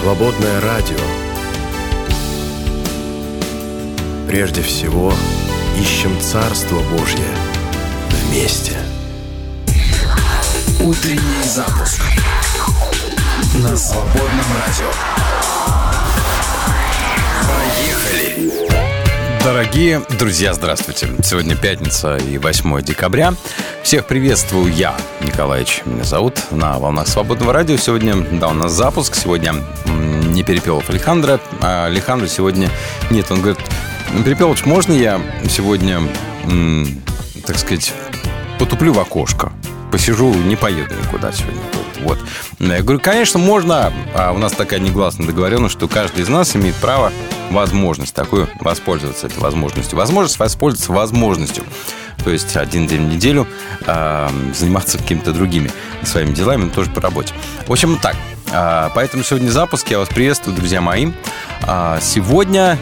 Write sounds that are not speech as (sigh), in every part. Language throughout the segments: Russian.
Свободное радио. Прежде всего, ищем Царство Божье вместе. Утренний запуск на свободном радио. Поехали! Дорогие друзья, здравствуйте. Сегодня пятница и 8 декабря. Всех приветствую я, Николаевич, меня зовут, на волнах Свободного радио. Сегодня, да, у нас запуск. Сегодня не Перепелов Александра. А Александра сегодня нет. Он говорит, Перепелович, можно я сегодня, так сказать, потуплю в окошко? Посижу, не поеду никуда сегодня. Вот. Я говорю, конечно, можно. А у нас такая негласная договоренность, что каждый из нас имеет право возможность такую воспользоваться этой возможностью. Возможность воспользоваться возможностью. То есть один день в неделю э, заниматься какими-то другими своими делами, но тоже по работе. В общем, так. Э, поэтому сегодня запуск. Я вас приветствую, друзья мои. Э, сегодня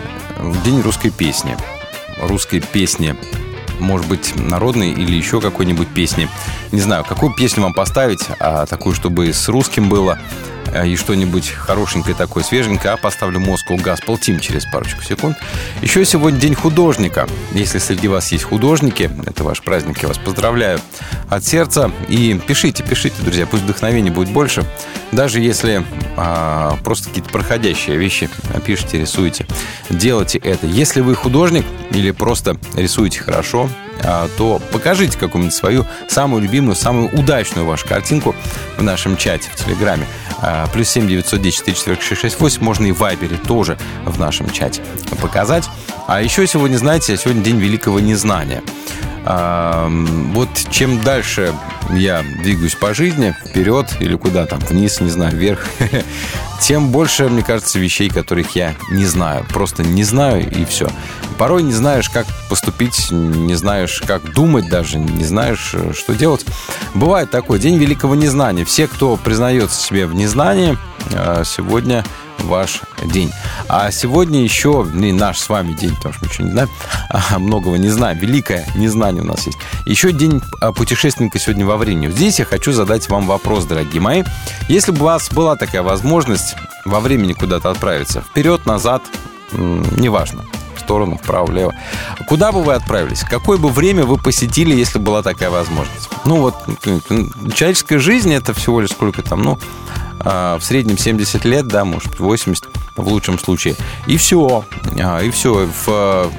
день русской песни. Русской песни может быть, народной или еще какой-нибудь песни. Не знаю, какую песню вам поставить, а такую, чтобы с русским было, и что-нибудь хорошенькое такое, свеженькое, а поставлю Moscow Gospel Team через парочку секунд. Еще сегодня День художника. Если среди вас есть художники, это ваш праздник, я вас поздравляю от сердца. И пишите, пишите, друзья, пусть вдохновения будет больше. Даже если а, просто какие-то проходящие вещи пишите, рисуете, делайте это. Если вы художник или просто рисуете хорошо, а, то покажите какую-нибудь свою самую любимую, самую удачную вашу картинку в нашем чате в Телеграме. Плюс 7 910 44 668 можно и в Вайбере тоже в нашем чате показать. А еще сегодня, знаете, сегодня день великого незнания. Вот чем дальше я двигаюсь по жизни, вперед или куда там, вниз, не знаю, вверх, (laughs) тем больше, мне кажется, вещей, которых я не знаю. Просто не знаю и все. Порой не знаешь, как поступить, не знаешь, как думать даже, не знаешь, что делать. Бывает такой день великого незнания. Все, кто признается себе в незнании, а, сегодня ваш день. А сегодня еще ну, наш с вами день, потому что мы ничего не знаем, а, многого не знаем. Великое незнание у нас есть. Еще день а, путешественника сегодня во времени. Здесь я хочу задать вам вопрос, дорогие мои. Если бы у вас была такая возможность во времени куда-то отправиться, вперед, назад, неважно, сторону, вправо, влево. Куда бы вы отправились? Какое бы время вы посетили, если была такая возможность? Ну вот, человеческая жизнь это всего лишь сколько там, ну, а, в среднем 70 лет, да, может 80 в лучшем случае. И все. А, и все. В,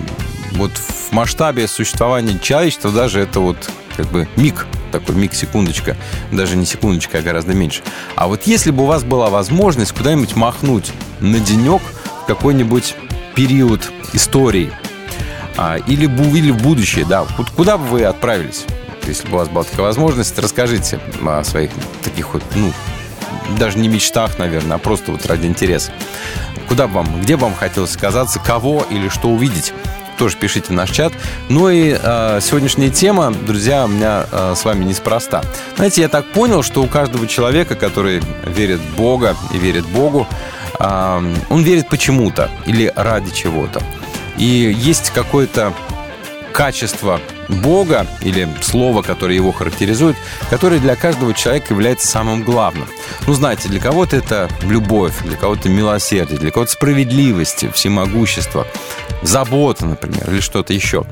вот в масштабе существования человечества даже это вот как бы миг, такой миг, секундочка, даже не секундочка, а гораздо меньше. А вот если бы у вас была возможность куда-нибудь махнуть на денек какой-нибудь период истории, а, или, или в будущее, да, куда бы вы отправились? Если бы у вас была такая возможность, расскажите о своих таких вот, ну, даже не мечтах, наверное, а просто вот ради интереса. Куда бы вам, где бы вам хотелось оказаться, кого или что увидеть? тоже пишите в наш чат. Ну и э, сегодняшняя тема, друзья, у меня э, с вами неспроста. Знаете, я так понял, что у каждого человека, который верит в Бога и верит Богу, он верит почему-то или ради чего-то. И есть какое-то качество Бога или слова, которое его характеризует, которое для каждого человека является самым главным. Ну, знаете, для кого-то это любовь, для кого-то милосердие, для кого-то справедливость, всемогущество, забота, например, или что-то еще.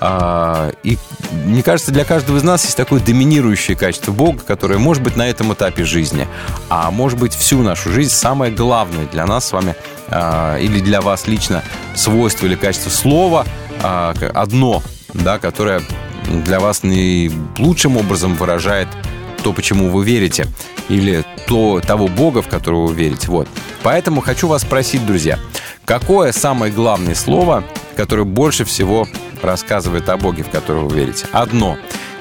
А, и мне кажется, для каждого из нас есть такое доминирующее качество Бога, которое может быть на этом этапе жизни, а может быть всю нашу жизнь самое главное для нас с вами а, или для вас лично свойство или качество слова а, одно да, которая для вас лучшим образом выражает то, почему вы верите, или то, того Бога, в которого вы верите. Вот. Поэтому хочу вас спросить, друзья, какое самое главное слово, которое больше всего рассказывает о Боге, в которого вы верите? Одно.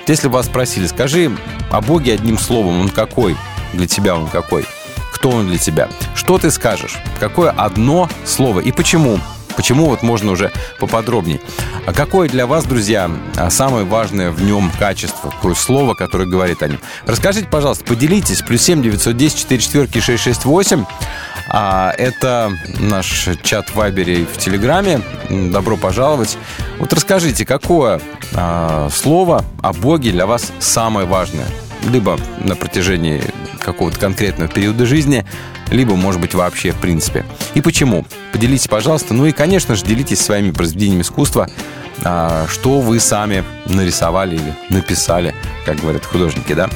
Если вас спросили, скажи о Боге одним словом, он какой? Для тебя он какой? Кто он для тебя? Что ты скажешь? Какое одно слово? И почему? Почему вот можно уже поподробнее. А какое для вас, друзья, самое важное в нем качество, какое слово, которое говорит о нем? Расскажите, пожалуйста, поделитесь. Плюс 7 910 4 четверки 668. А, это наш чат в Вайбере и в Телеграме. Добро пожаловать. Вот расскажите, какое а, слово о Боге для вас самое важное? либо на протяжении какого-то конкретного периода жизни, либо, может быть, вообще в принципе. И почему? Поделитесь, пожалуйста. Ну и, конечно же, делитесь своими произведениями искусства, а, что вы сами нарисовали или написали, как говорят художники, да?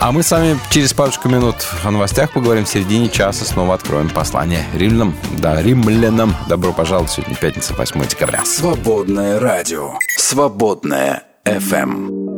А мы с вами через парочку минут о новостях поговорим в середине часа. Снова откроем послание римлянам. Да, римлянам. Добро пожаловать. Сегодня пятница, 8 декабря. Свободное радио. Свободное FM.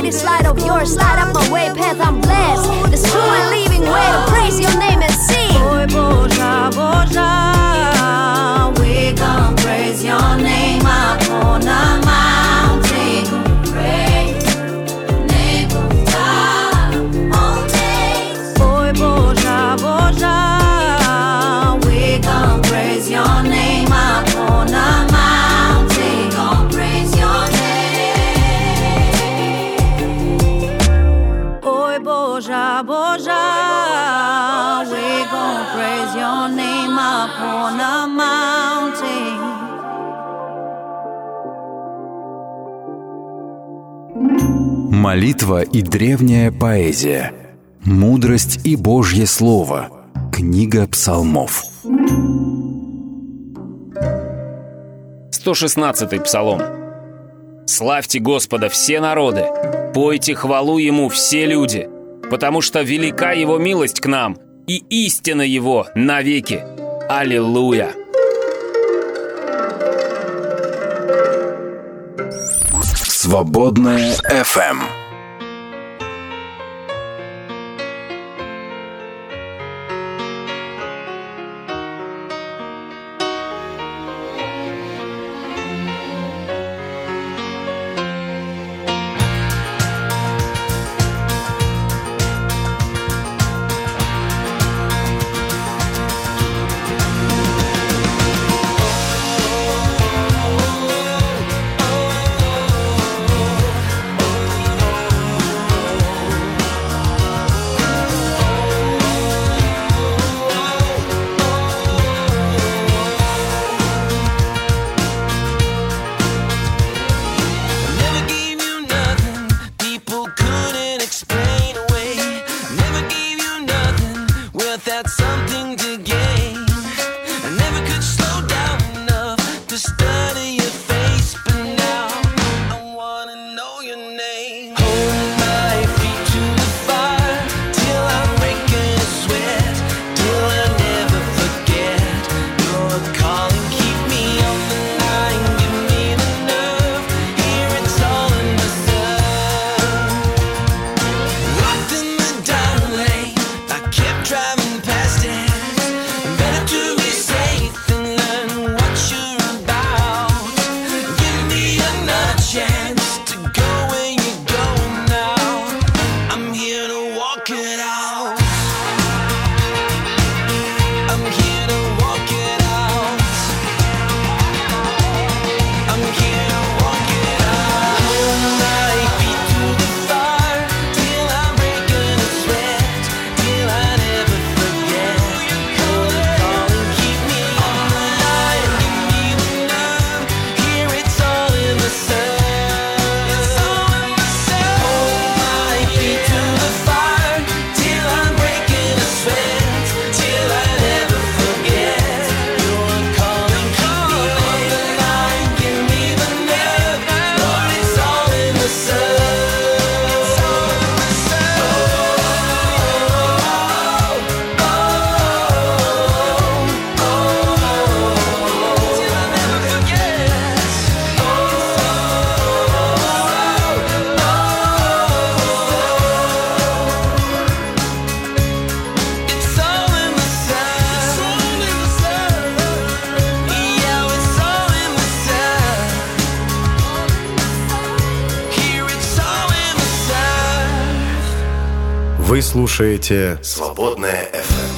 pretty slide of yours. Slide up my way path, I'm blessed. This true and living way to praise your name and sing. Boy, Boja, Boja, we gon' praise your name. Молитва и древняя поэзия. Мудрость и Божье Слово. Книга псалмов. 116 псалом. Славьте Господа все народы, пойте хвалу Ему все люди, потому что велика Его милость к нам, и истина Его навеки. Аллилуйя! Свободная FM. Слушаете «Свободная FM».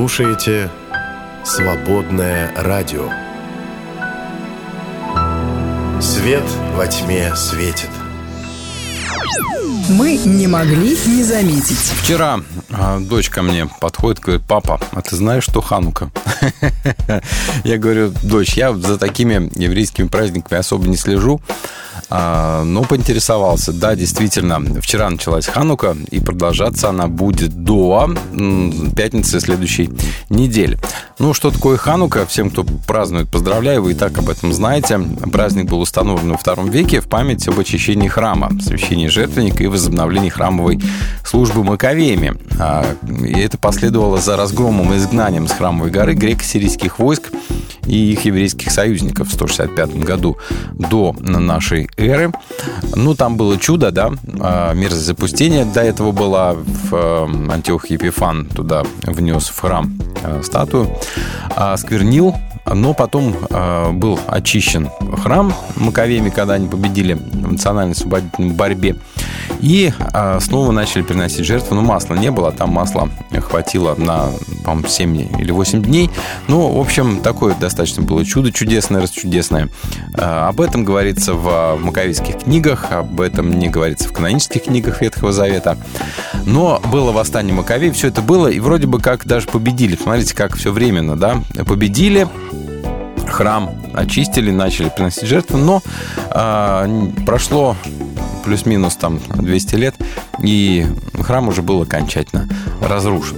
Слушаете «Свободное радио». Свет во тьме светит. Мы не могли не заметить. Вчера а, дочь ко мне подходит, говорит, папа, а ты знаешь, что Ханука? (laughs) Я говорю, дочь, я за такими еврейскими праздниками особо не слежу. А, но поинтересовался. Да, действительно, вчера началась Ханука, и продолжаться она будет до пятницы следующей недели. Ну, что такое Ханука? Всем, кто празднует, поздравляю, вы и так об этом знаете. Праздник был установлен во втором веке в память об очищении храма, освящении жертвенника и возобновлении храмовой службы маковеями. А, и это последовало за разгромом и изгнанием с храмовой горы греко-сирийских войск и их еврейских союзников в 165 году до нашей эры. Ну, там было чудо, да, а, мерзость запустения до этого была в э, Антиох Епифан туда внес в храм э, статую, а сквернил но потом э, был очищен храм Маковеями, когда они победили в национальной освободительной борьбе. И э, снова начали приносить жертвы. Но масла не было, там масла хватило на, по 7 или 8 дней. Ну, в общем, такое достаточно было чудо чудесное, расчудесное. Э, об этом говорится в маковейских книгах, об этом не говорится в канонических книгах Ветхого Завета. Но было восстание Маковей, все это было, и вроде бы как даже победили. Смотрите, как все временно, да? Победили, храм очистили, начали приносить жертвы, но э, прошло плюс-минус там 200 лет, и храм уже был окончательно разрушен.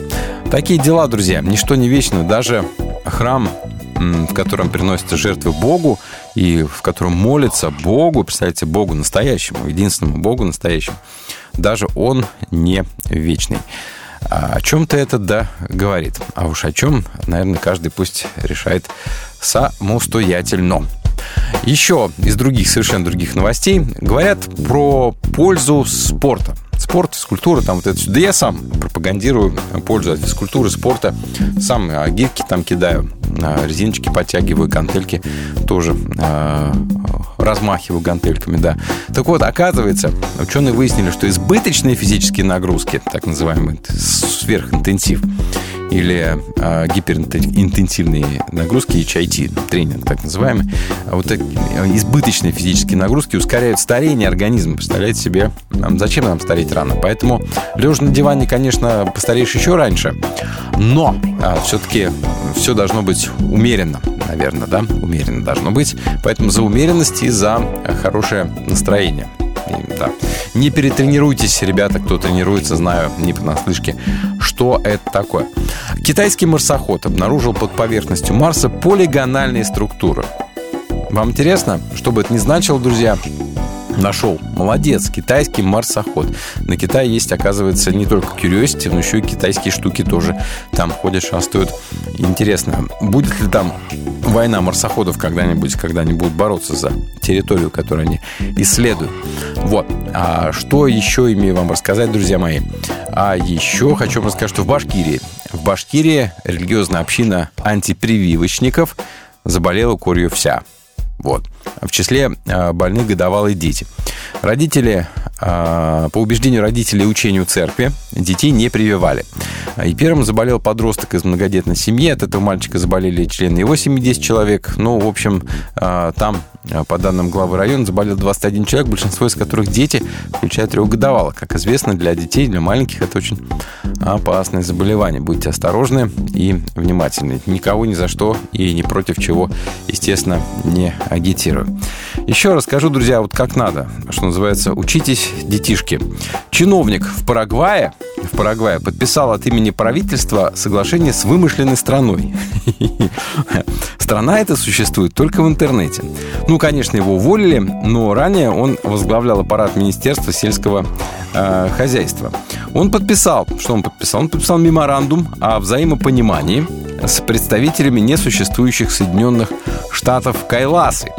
Такие дела, друзья, ничто не вечно, даже храм в котором приносятся жертвы Богу и в котором молится Богу, представьте, Богу настоящему, единственному Богу настоящему, даже он не вечный. А о чем-то это да говорит. А уж о чем, наверное, каждый пусть решает самостоятельно. Еще из других, совершенно других новостей говорят про пользу спорта. Спорт, физкультура, там вот это все. Да я сам пропагандирую пользу от физкультуры, спорта. Сам а, гирки там кидаю, а, резиночки подтягиваю, гантельки тоже а, размахиваю гантельками, да. Так вот, оказывается, ученые выяснили, что избыточные физические нагрузки, так называемый сверхинтенсив, или э, гиперинтенсивные нагрузки, HIT, тренинг так называемый, вот так, избыточные физические нагрузки ускоряют старение организма. Представляете себе, зачем нам стареть рано? Поэтому лежа на диване, конечно, постареешь еще раньше, но э, все-таки все должно быть умеренно, наверное, да? Умеренно должно быть. Поэтому за умеренность и за хорошее настроение. И, да. Не перетренируйтесь, ребята, кто тренируется, знаю, не понаслышке, что это такое. Китайский марсоход обнаружил под поверхностью Марса полигональные структуры. Вам интересно, что бы это ни значило, друзья? Нашел. Молодец. Китайский марсоход. На Китае есть, оказывается, не только Curiosity, но еще и китайские штуки тоже там ходят, шастают. Интересно, будет ли там война марсоходов когда-нибудь, когда они будут бороться за территорию, которую они исследуют. Вот. А что еще имею вам рассказать, друзья мои? А еще хочу вам рассказать, что в Башкирии, в Башкирии религиозная община антипрививочников заболела корью вся. Вот. В числе а, больных годовалые дети. Родители, а, по убеждению родителей и учению церкви, детей не прививали. И первым заболел подросток из многодетной семьи. От этого мальчика заболели члены его семьи 10 человек. Ну, в общем, а, там, по данным главы района, заболел 21 человек, большинство из которых дети, включая трехгодовалых. Как известно, для детей, для маленьких это очень опасное заболевание. Будьте осторожны и внимательны. Никого ни за что и ни против чего, естественно, не агитирую. Еще расскажу, друзья, вот как надо, что называется, учитесь, детишки. Чиновник в Парагвае, в Парагвае подписал от имени правительства соглашение с вымышленной страной. (laughs) Страна эта существует только в интернете. Ну, конечно, его уволили, но ранее он возглавлял аппарат Министерства сельского э, хозяйства. Он подписал, что он подписал? Он подписал меморандум о взаимопонимании с представителями несуществующих Соединенных Штатов Кайласы.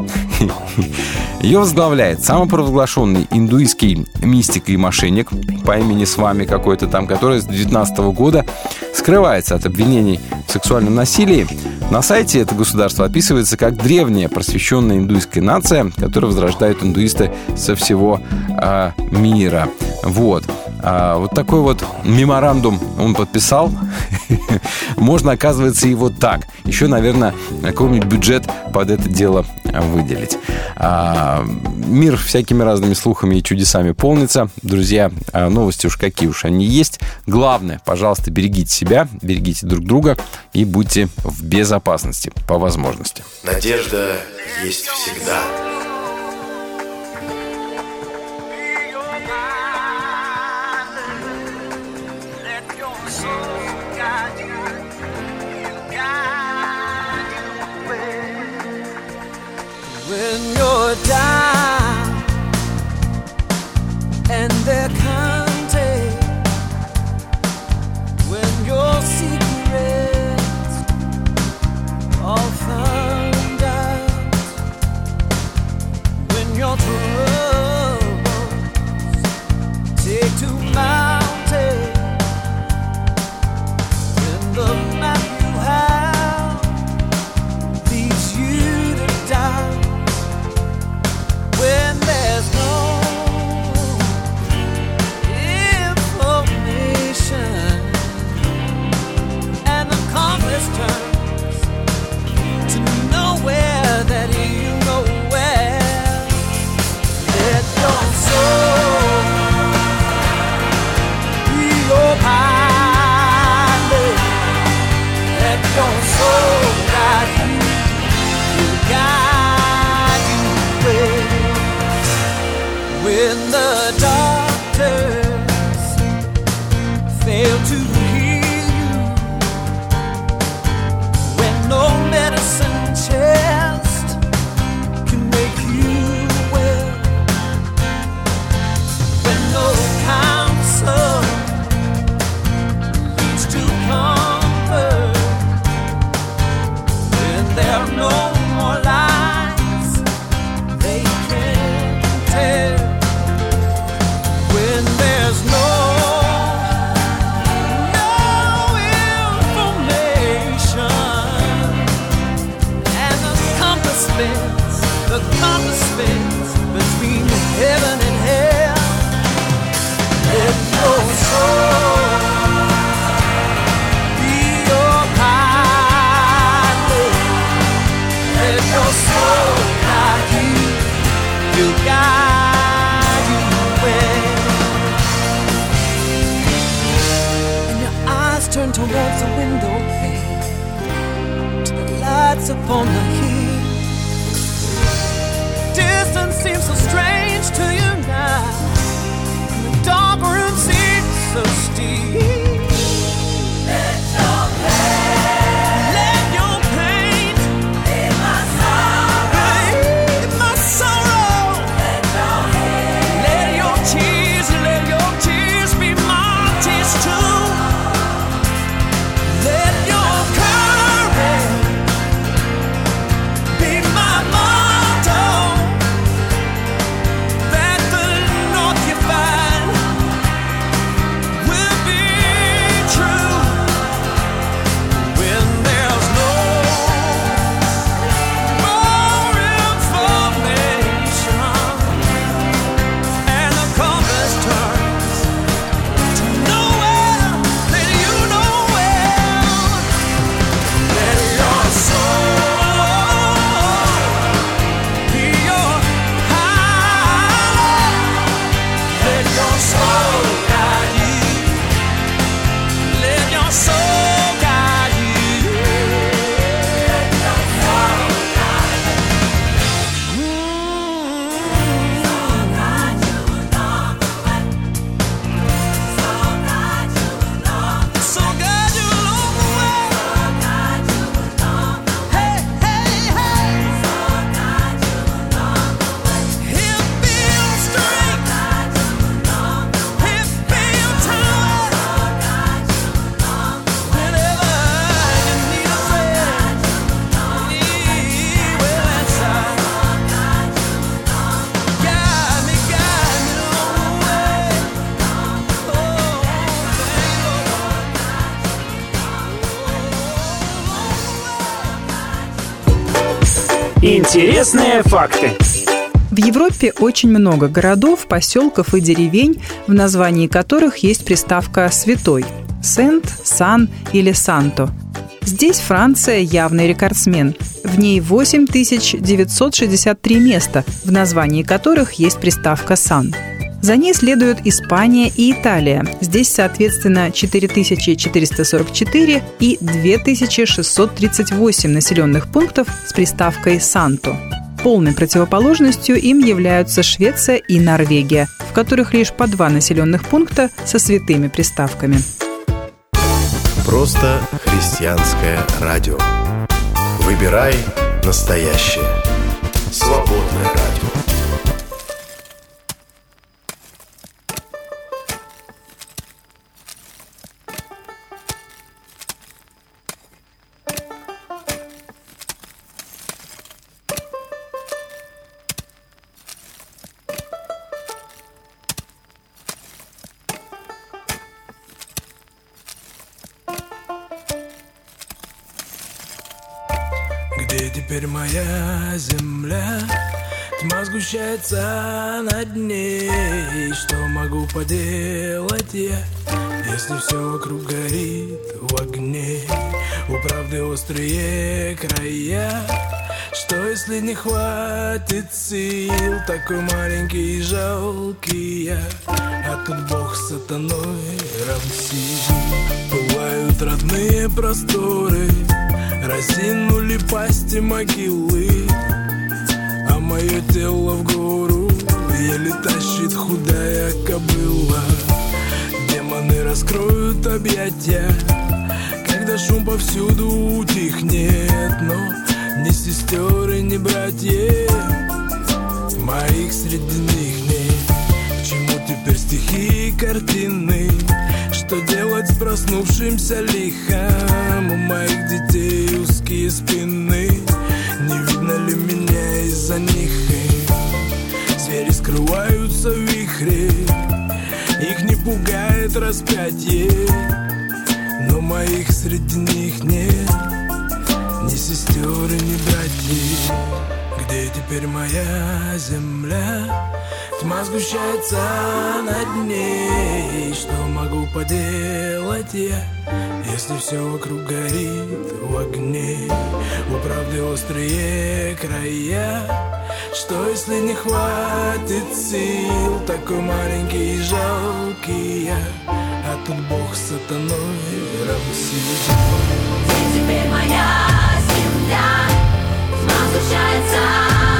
Ее возглавляет самопровозглашенный индуистский мистик и мошенник по имени с вами какой-то там, который с 19 года скрывается от обвинений в сексуальном насилии. На сайте это государство описывается как древняя просвещенная индуистская нация, которую возрождают индуисты со всего э, мира. Вот. А, вот такой вот меморандум он подписал. (laughs) Можно, оказывается, его так. Еще, наверное, какой-нибудь бюджет под это дело выделить. А, мир всякими разными слухами и чудесами полнится. Друзья, а, новости уж какие уж они есть. Главное, пожалуйста, берегите себя, берегите друг друга и будьте в безопасности по возможности. Надежда есть всегда. Интересные факты. В Европе очень много городов, поселков и деревень, в названии которых есть приставка «святой» – «сент», «сан» или «санто». Здесь Франция явный рекордсмен. В ней 8963 места, в названии которых есть приставка «сан». За ней следуют Испания и Италия. Здесь, соответственно, 4444 и 2638 населенных пунктов с приставкой «Санто». Полной противоположностью им являются Швеция и Норвегия, в которых лишь по два населенных пункта со святыми приставками. Просто христианское радио. Выбирай настоящее. Свободное радио. Сгущается над ней. Что могу поделать я, если все вокруг горит в огне? У правды острые края. Что если не хватит сил? Такой маленький и жалкий я. А тут Бог с сатаной равсил Бывают родные просторы. Разинули пасти могилы мое тело в гору. Еле тащит худая кобыла. Демоны раскроют объятия Когда шум повсюду утихнет. Но ни сестер и ни братьев Моих среди них нет. К чему теперь стихи и картины? Что делать с проснувшимся лихом? У моих детей узкие спины Не видно ли меня из-за них Звери скрываются в вихре? Их не пугает распятие Но моих среди них нет. Ни сестер и ни братьев Где теперь моя земля? Тьма сгущается над ней. Что могу поделать я Если все вокруг горит в огне? У правды острые края. Что если не хватит сил? Такой маленький и жалкий я. А тут Бог сатаной равсил Теперь моя земля Тьма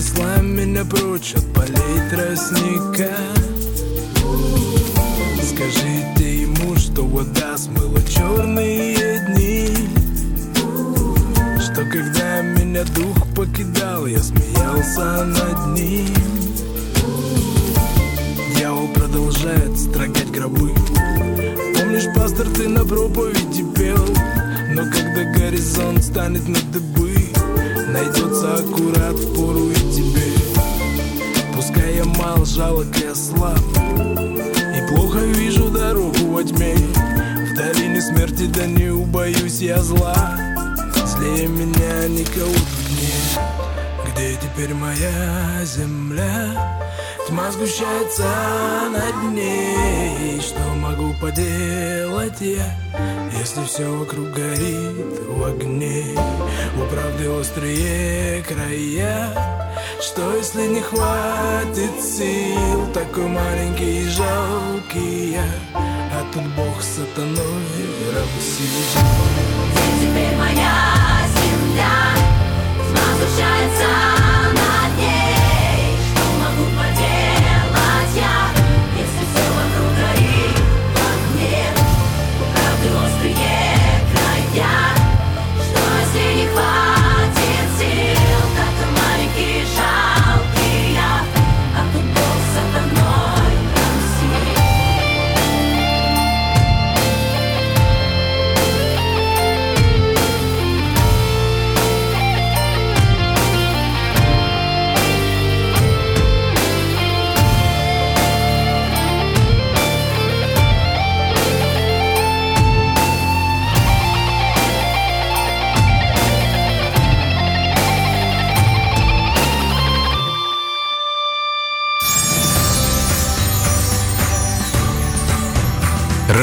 река унесла меня прочь от полей тростника Скажите ему, что вода смыла черные дни. Что когда меня дух покидал, я смеялся над ним. Дьявол продолжает строгать гробы. Помнишь, пастор, ты на проповеди пел? Но когда горизонт станет на дыбы Найдется аккурат в пору и тебе. Пускай я мал, жалок и слаб. И плохо вижу дорогу во тьме. В долине смерти да не убоюсь я зла. Злее меня никого тут нет. Где теперь моя земля? Тьма сгущается над ней. Что могу поделать я Если все вокруг горит в огне? У правды острые края. Что если не хватит сил? Такой маленький и жалкий я. А тут Бог с сатаной равсил Теперь моя земля. Тьма сгущается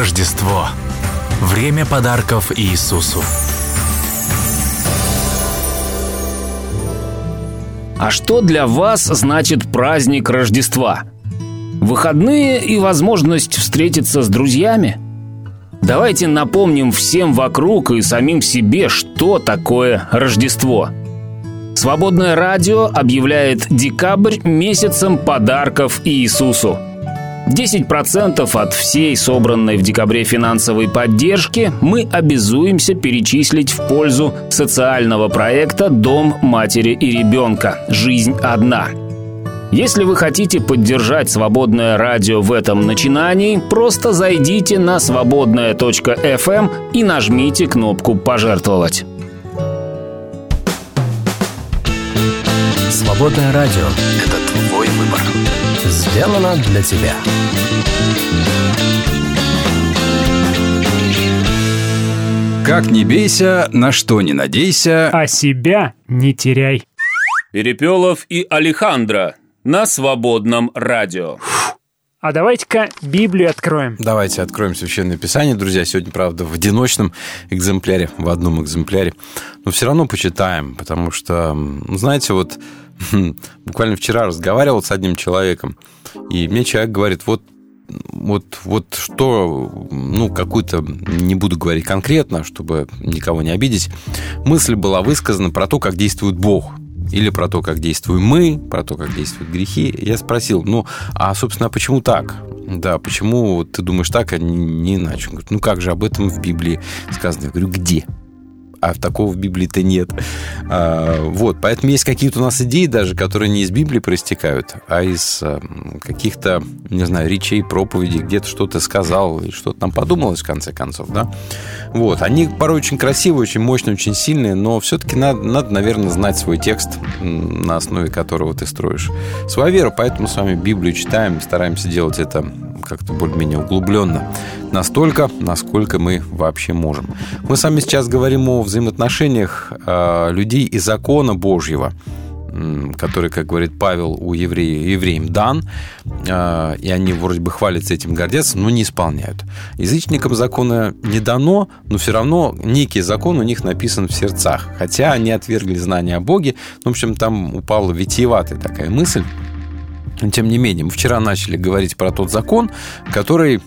Рождество. Время подарков Иисусу. А что для вас значит праздник Рождества? Выходные и возможность встретиться с друзьями? Давайте напомним всем вокруг и самим себе, что такое Рождество. Свободное радио объявляет декабрь месяцем подарков Иисусу. 10% от всей собранной в декабре финансовой поддержки мы обязуемся перечислить в пользу социального проекта «Дом матери и ребенка. Жизнь одна». Если вы хотите поддержать свободное радио в этом начинании, просто зайдите на свободная.фм и нажмите кнопку «Пожертвовать». Свободное радио. Это твой выбор. Сделано для тебя. Как не бейся, на что не надейся. А себя не теряй. Перепелов и Алехандро на свободном радио. А давайте-ка Библию откроем. Давайте откроем Священное Писание, друзья. Сегодня, правда, в одиночном экземпляре, в одном экземпляре. Но все равно почитаем, потому что, ну, знаете, вот (laughs) буквально вчера разговаривал с одним человеком, и мне человек говорит, вот вот, вот что, ну, какую-то, не буду говорить конкретно, чтобы никого не обидеть, мысль была высказана про то, как действует Бог. Или про то, как действуем мы, про то, как действуют грехи. Я спросил, ну, а, собственно, почему так? Да, почему ты думаешь так, а не иначе? Он говорит, ну, как же об этом в Библии сказано? Я говорю, где? А такого в Библии-то нет. А, вот, поэтому есть какие-то у нас идеи даже, которые не из Библии проистекают, а из а, каких-то, не знаю, речей, проповедей, где-то что-то сказал и что-то там подумалось в конце концов, да. Вот, они порой очень красивые, очень мощные, очень сильные, но все-таки надо, надо, наверное, знать свой текст, на основе которого ты строишь свою веру, поэтому с вами Библию читаем, стараемся делать это как-то более-менее углубленно. Настолько, насколько мы вообще можем. Мы с вами сейчас говорим о взаимоотношениях э, людей и закона Божьего который, как говорит Павел, у евреев, евреям дан, э, и они вроде бы хвалятся этим, гордятся, но не исполняют. Язычникам закона не дано, но все равно некий закон у них написан в сердцах, хотя они отвергли знания о Боге, ну, в общем, там упала витиеватая такая мысль, тем не менее, мы вчера начали говорить про тот закон, который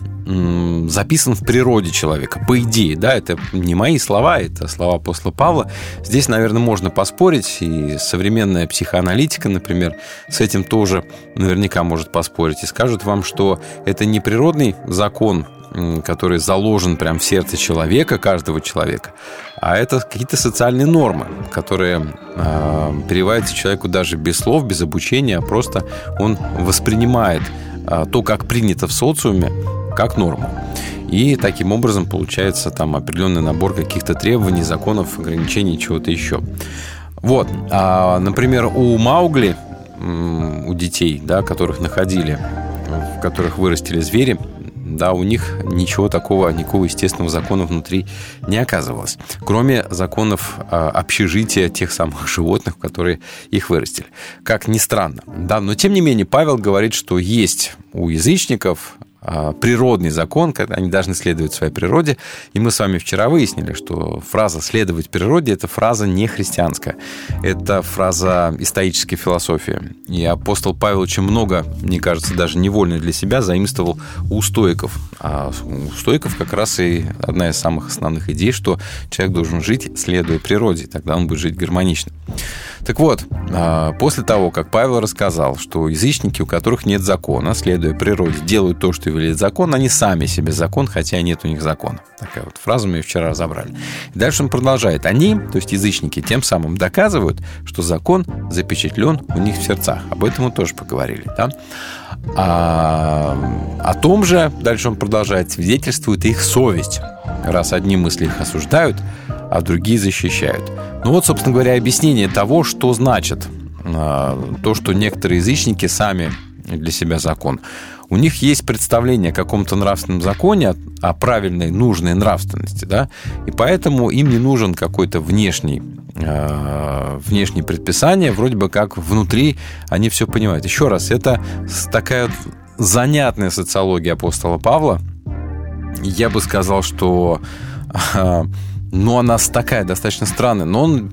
записан в природе человека. По идее, да, это не мои слова, это слова апостола Павла. Здесь, наверное, можно поспорить, и современная психоаналитика, например, с этим тоже наверняка может поспорить и скажут вам, что это не природный закон, который заложен прям в сердце человека, каждого человека, а это какие-то социальные нормы, которые э, переводятся человеку даже без слов, без обучения, а просто он воспринимает то, как принято в социуме, как норму. И таким образом получается там определенный набор каких-то требований, законов, ограничений, чего-то еще. Вот, а, например, у Маугли, у детей, да, которых находили, в которых вырастили звери, да, у них ничего такого, никакого естественного закона внутри не оказывалось, кроме законов а, общежития тех самых (laughs) животных, которые их вырастили. Как ни странно. Да, но тем не менее Павел говорит, что есть у язычников природный закон, они должны следовать своей природе. И мы с вами вчера выяснили, что фраза «следовать природе» — это фраза не христианская. Это фраза исторической философии. И апостол Павел очень много, мне кажется, даже невольно для себя заимствовал у стоиков. А у стоиков как раз и одна из самых основных идей, что человек должен жить, следуя природе, тогда он будет жить гармонично. Так вот, а, после того, как Павел рассказал, что язычники, у которых нет закона, следуя природе, делают то, что велит закон, они сами себе закон, хотя нет у них закона. Такая вот фраза мы ее вчера разобрали. И дальше он продолжает. Они, то есть язычники, тем самым доказывают, что закон запечатлен у них в сердцах. Об этом мы тоже поговорили. Да? А, о том же, дальше он продолжает, свидетельствует их совесть. Раз одни мысли их осуждают, а другие защищают. Ну вот, собственно говоря, объяснение того, что значит а, то, что некоторые язычники сами для себя закон. У них есть представление о каком-то нравственном законе, о правильной, нужной нравственности, да, и поэтому им не нужен какой-то внешний э, внешние предписания, вроде бы как внутри они все понимают. Еще раз, это такая занятная социология апостола Павла, я бы сказал, что а, ну, она такая достаточно странная, но он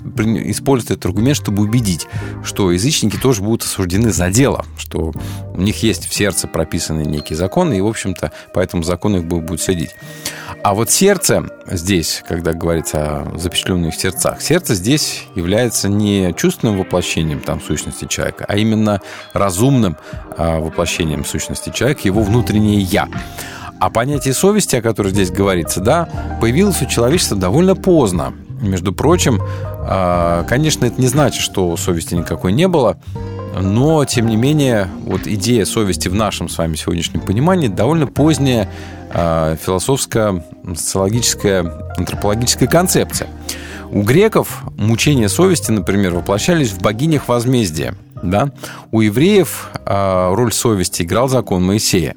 использует этот аргумент, чтобы убедить, что язычники тоже будут осуждены за дело, что у них есть в сердце прописаны некие законы, и, в общем-то, по этому закону их будут судить. А вот сердце здесь, когда говорится о запечатленных сердцах, сердце здесь является не чувственным воплощением там сущности человека, а именно разумным а, воплощением сущности человека, его внутреннее «я». А понятие совести, о котором здесь говорится, да, появилось у человечества довольно поздно. Между прочим, а, конечно, это не значит, что совести никакой не было, но, тем не менее, вот идея совести в нашем с вами сегодняшнем понимании довольно поздняя а, философская, социологическая, антропологическая концепция. У греков мучения совести, например, воплощались в богинях возмездия. Да? У евреев а, роль совести играл закон Моисея.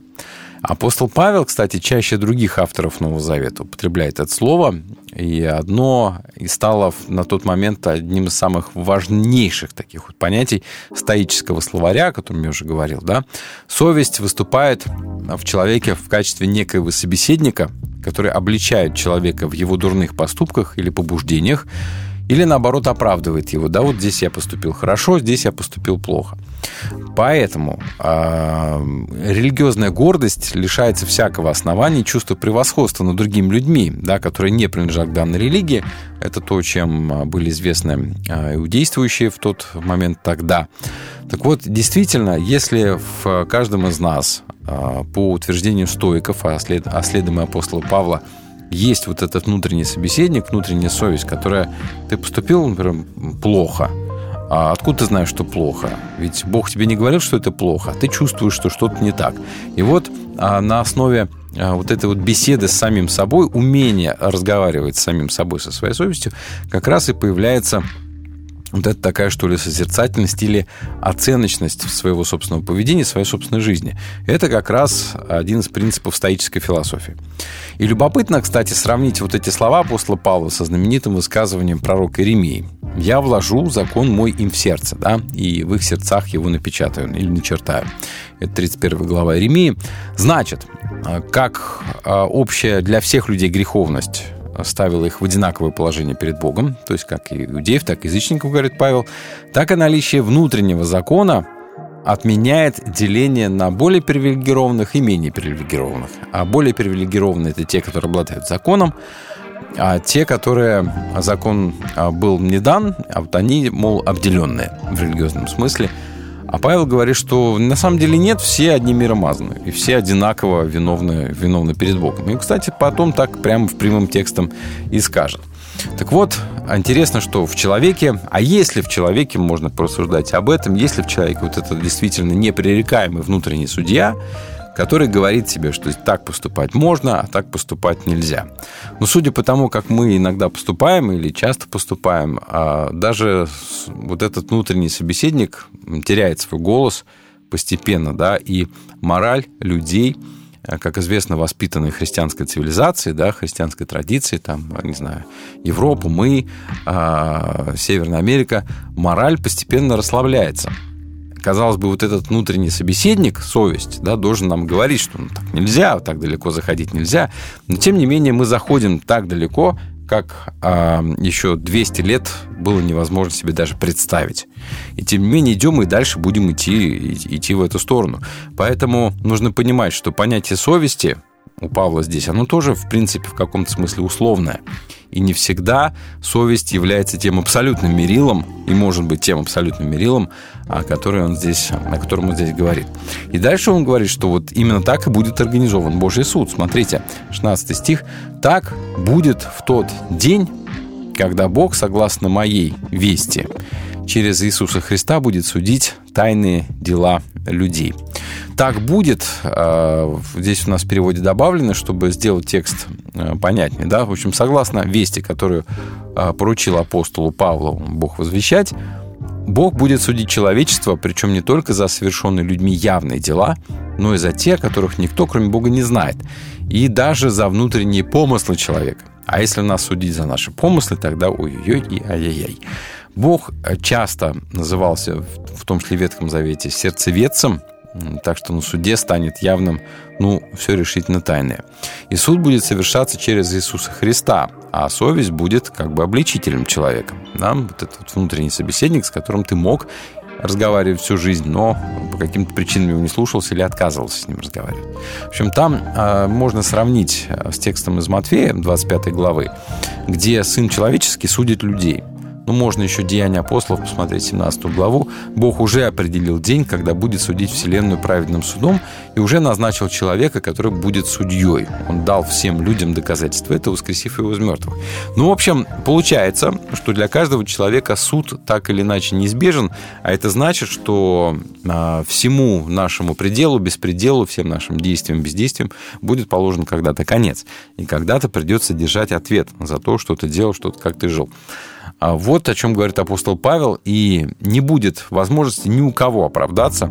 Апостол Павел, кстати, чаще других авторов Нового Завета употребляет это слово, и одно и стало на тот момент одним из самых важнейших таких вот понятий стоического словаря, о котором я уже говорил. Да? Совесть выступает в человеке в качестве некоего собеседника, который обличает человека в его дурных поступках или побуждениях, или наоборот оправдывает его. Да, вот здесь я поступил хорошо, здесь я поступил плохо. Поэтому э, религиозная гордость лишается всякого основания чувства превосходства над другими людьми, да, которые не принадлежат к данной религии. Это то, чем были известны э, иудействующие в тот момент тогда. Так вот, действительно, если в каждом из нас, э, по утверждению стоиков, а, след, а следом и апостола Павла, есть вот этот внутренний собеседник, внутренняя совесть, которая ты поступил, например, плохо. А откуда ты знаешь, что плохо? Ведь Бог тебе не говорил, что это плохо, а ты чувствуешь, что что-то не так. И вот а, на основе а, вот этой вот беседы с самим собой, умение разговаривать с самим собой, со своей совестью, как раз и появляется вот это такая, что ли, созерцательность или оценочность своего собственного поведения, своей собственной жизни. Это как раз один из принципов стоической философии. И любопытно, кстати, сравнить вот эти слова апостола Павла со знаменитым высказыванием пророка Иеремии. «Я вложу закон мой им в сердце, да, и в их сердцах его напечатаю или начертаю». Это 31 глава Иеремии. Значит, как общая для всех людей греховность ставила их в одинаковое положение перед Богом, то есть как и иудеев, так и язычников, говорит Павел, так и наличие внутреннего закона отменяет деление на более привилегированных и менее привилегированных. А более привилегированные – это те, которые обладают законом, а те, которые закон был не дан, а вот они, мол, обделенные в религиозном смысле. А Павел говорит, что на самом деле нет, все одни миромазаны, и все одинаково виновны, виновны перед Богом. И, кстати, потом так прямо в прямым текстом и скажет. Так вот, интересно, что в человеке, а если в человеке, можно порассуждать об этом, если в человеке вот этот действительно непререкаемый внутренний судья, который говорит себе, что так поступать можно, а так поступать нельзя. Но судя по тому, как мы иногда поступаем или часто поступаем, даже вот этот внутренний собеседник теряет свой голос постепенно, да, и мораль людей, как известно, воспитанной христианской цивилизации, да, христианской традиции, там, не знаю, Европу, мы, Северная Америка, мораль постепенно расслабляется казалось бы, вот этот внутренний собеседник, совесть, да, должен нам говорить, что ну, так нельзя, так далеко заходить нельзя. Но, тем не менее, мы заходим так далеко, как а, еще 200 лет было невозможно себе даже представить. И тем не менее идем и дальше будем идти, идти в эту сторону. Поэтому нужно понимать, что понятие совести у Павла здесь, оно тоже, в принципе, в каком-то смысле условное. И не всегда совесть является тем абсолютным мерилом, и может быть тем абсолютным мерилом, о, котором он здесь, о котором он здесь говорит. И дальше он говорит, что вот именно так и будет организован Божий суд. Смотрите, 16 стих. «Так будет в тот день, когда Бог, согласно моей вести, через Иисуса Христа будет судить тайные дела людей». Так будет, здесь у нас в переводе добавлено, чтобы сделать текст понятнее. Да? В общем, согласно вести, которую поручил апостолу Павлу Бог возвещать, Бог будет судить человечество, причем не только за совершенные людьми явные дела, но и за те, которых никто, кроме Бога, не знает, и даже за внутренние помыслы человека. А если нас судить за наши помыслы, тогда ой-ой-ой и ай-яй-яй. Бог часто назывался, в том числе в Ветхом Завете, сердцеведцем, Так что на суде станет явным, ну, все решительно тайное. И суд будет совершаться через Иисуса Христа, а совесть будет как бы обличителем человека. Да? Вот этот внутренний собеседник, с которым ты мог разговаривать всю жизнь, но по каким-то причинам его не слушался или отказывался с ним разговаривать. В общем, там э, можно сравнить э, с текстом из Матфея, 25 главы, где Сын Человеческий судит людей. Ну, можно еще Деяния апостолов посмотреть, 17 главу. Бог уже определил день, когда будет судить Вселенную праведным судом, и уже назначил человека, который будет судьей. Он дал всем людям доказательства это, воскресив его из мертвых. Ну, в общем, получается, что для каждого человека суд так или иначе неизбежен, а это значит, что а, всему нашему пределу, беспределу, всем нашим действиям, бездействиям будет положен когда-то конец. И когда-то придется держать ответ за то, что ты делал, что как ты жил. А Вот о чем говорит апостол Павел, и не будет возможности ни у кого оправдаться,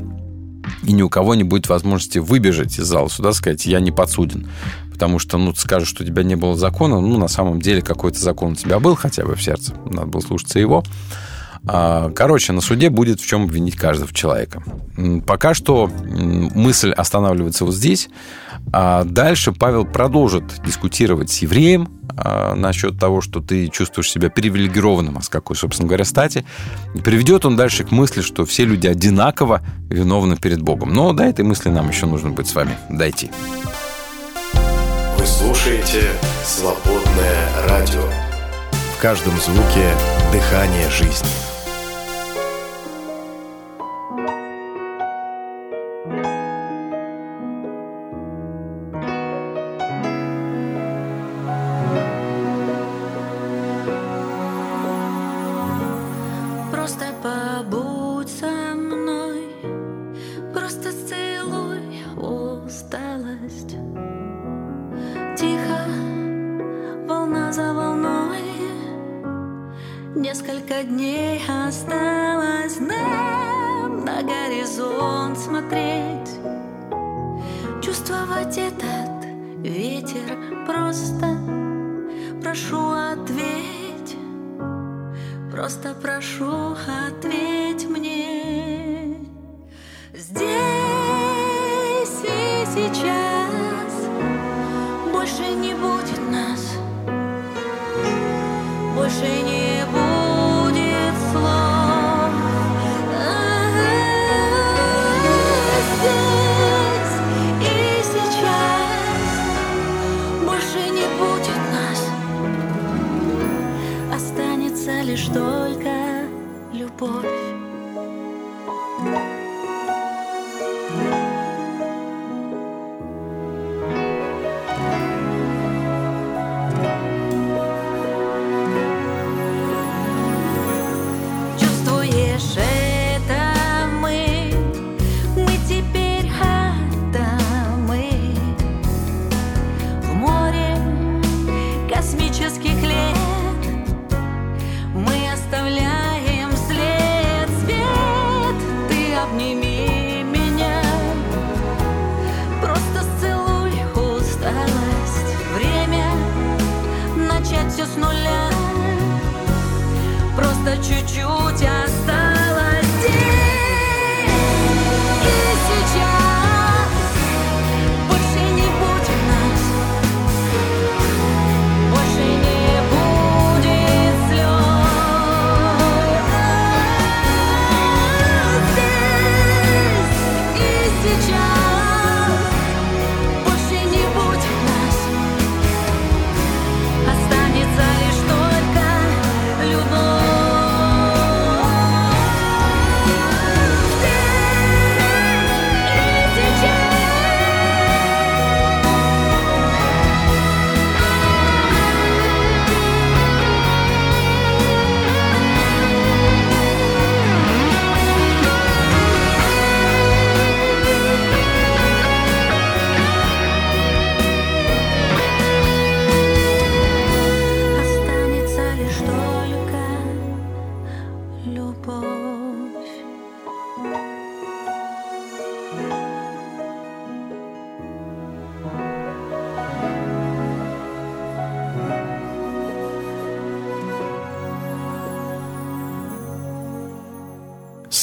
и ни у кого не будет возможности выбежать из зала суда, сказать, я не подсуден. Потому что, ну, ты скажешь, что у тебя не было закона, ну, на самом деле какой-то закон у тебя был хотя бы в сердце, надо было слушаться его. А, Короче, на суде будет в чем обвинить каждого человека. Пока что мысль останавливается вот здесь. А дальше Павел продолжит дискутировать с евреем а, насчет того, что ты чувствуешь себя привилегированным, а с какой, собственно говоря, стати. И приведет он дальше к мысли, что все люди одинаково виновны перед Богом. Но до этой мысли нам еще нужно быть с вами дойти. Вы слушаете «Свободное радио». В каждом звуке дыхание жизни. Несколько дней осталось нам на горизонт смотреть, чувствовать этот ветер просто. Прошу ответь. Просто прошу,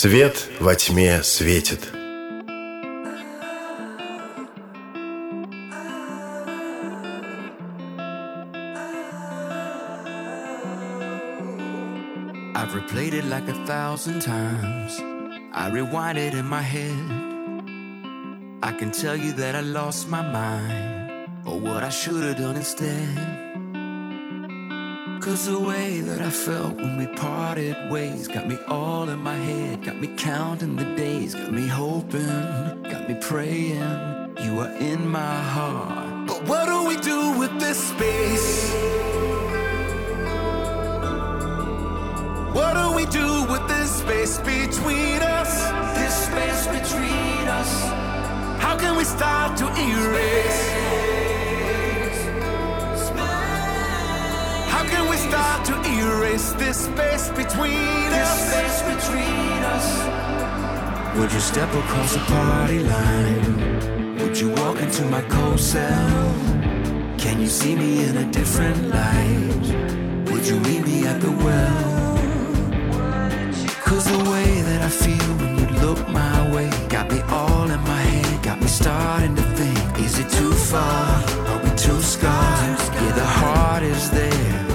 Свет во тьме светит. I've replayed it like a thousand times. I rewind it in my head. I can tell you that I lost my mind, or what I should have done instead. Cause the way that I felt when we parted ways got me all in my head, got me counting the days, got me hoping, got me praying. You are in my heart. But what do we do with this space? What do we do with this space between us? This space between us. How can we start to erase? Start to erase this space between us? Space between us. Would you step across the party line? Would you walk into my cold cell? Can you see me in a different light? Would you meet me at the well? Cause the way that I feel when you look my way got me all in my head, got me starting to think Is it too far? Are we too scarred? Yeah, the heart is there.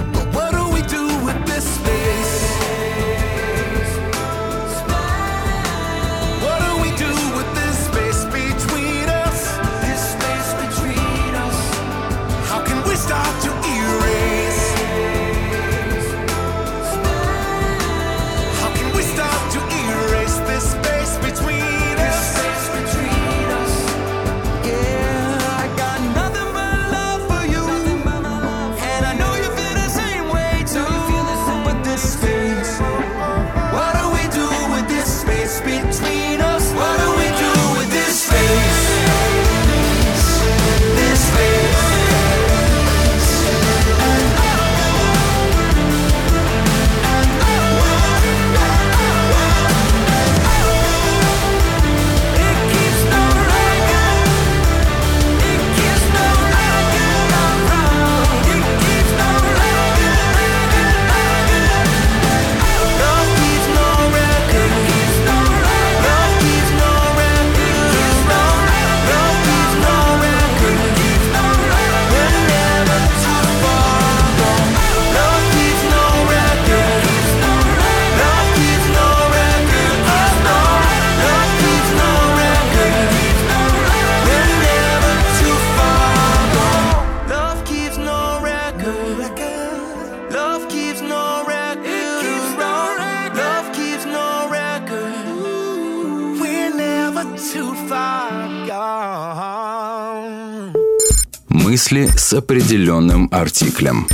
Мысли с определенным артиклем.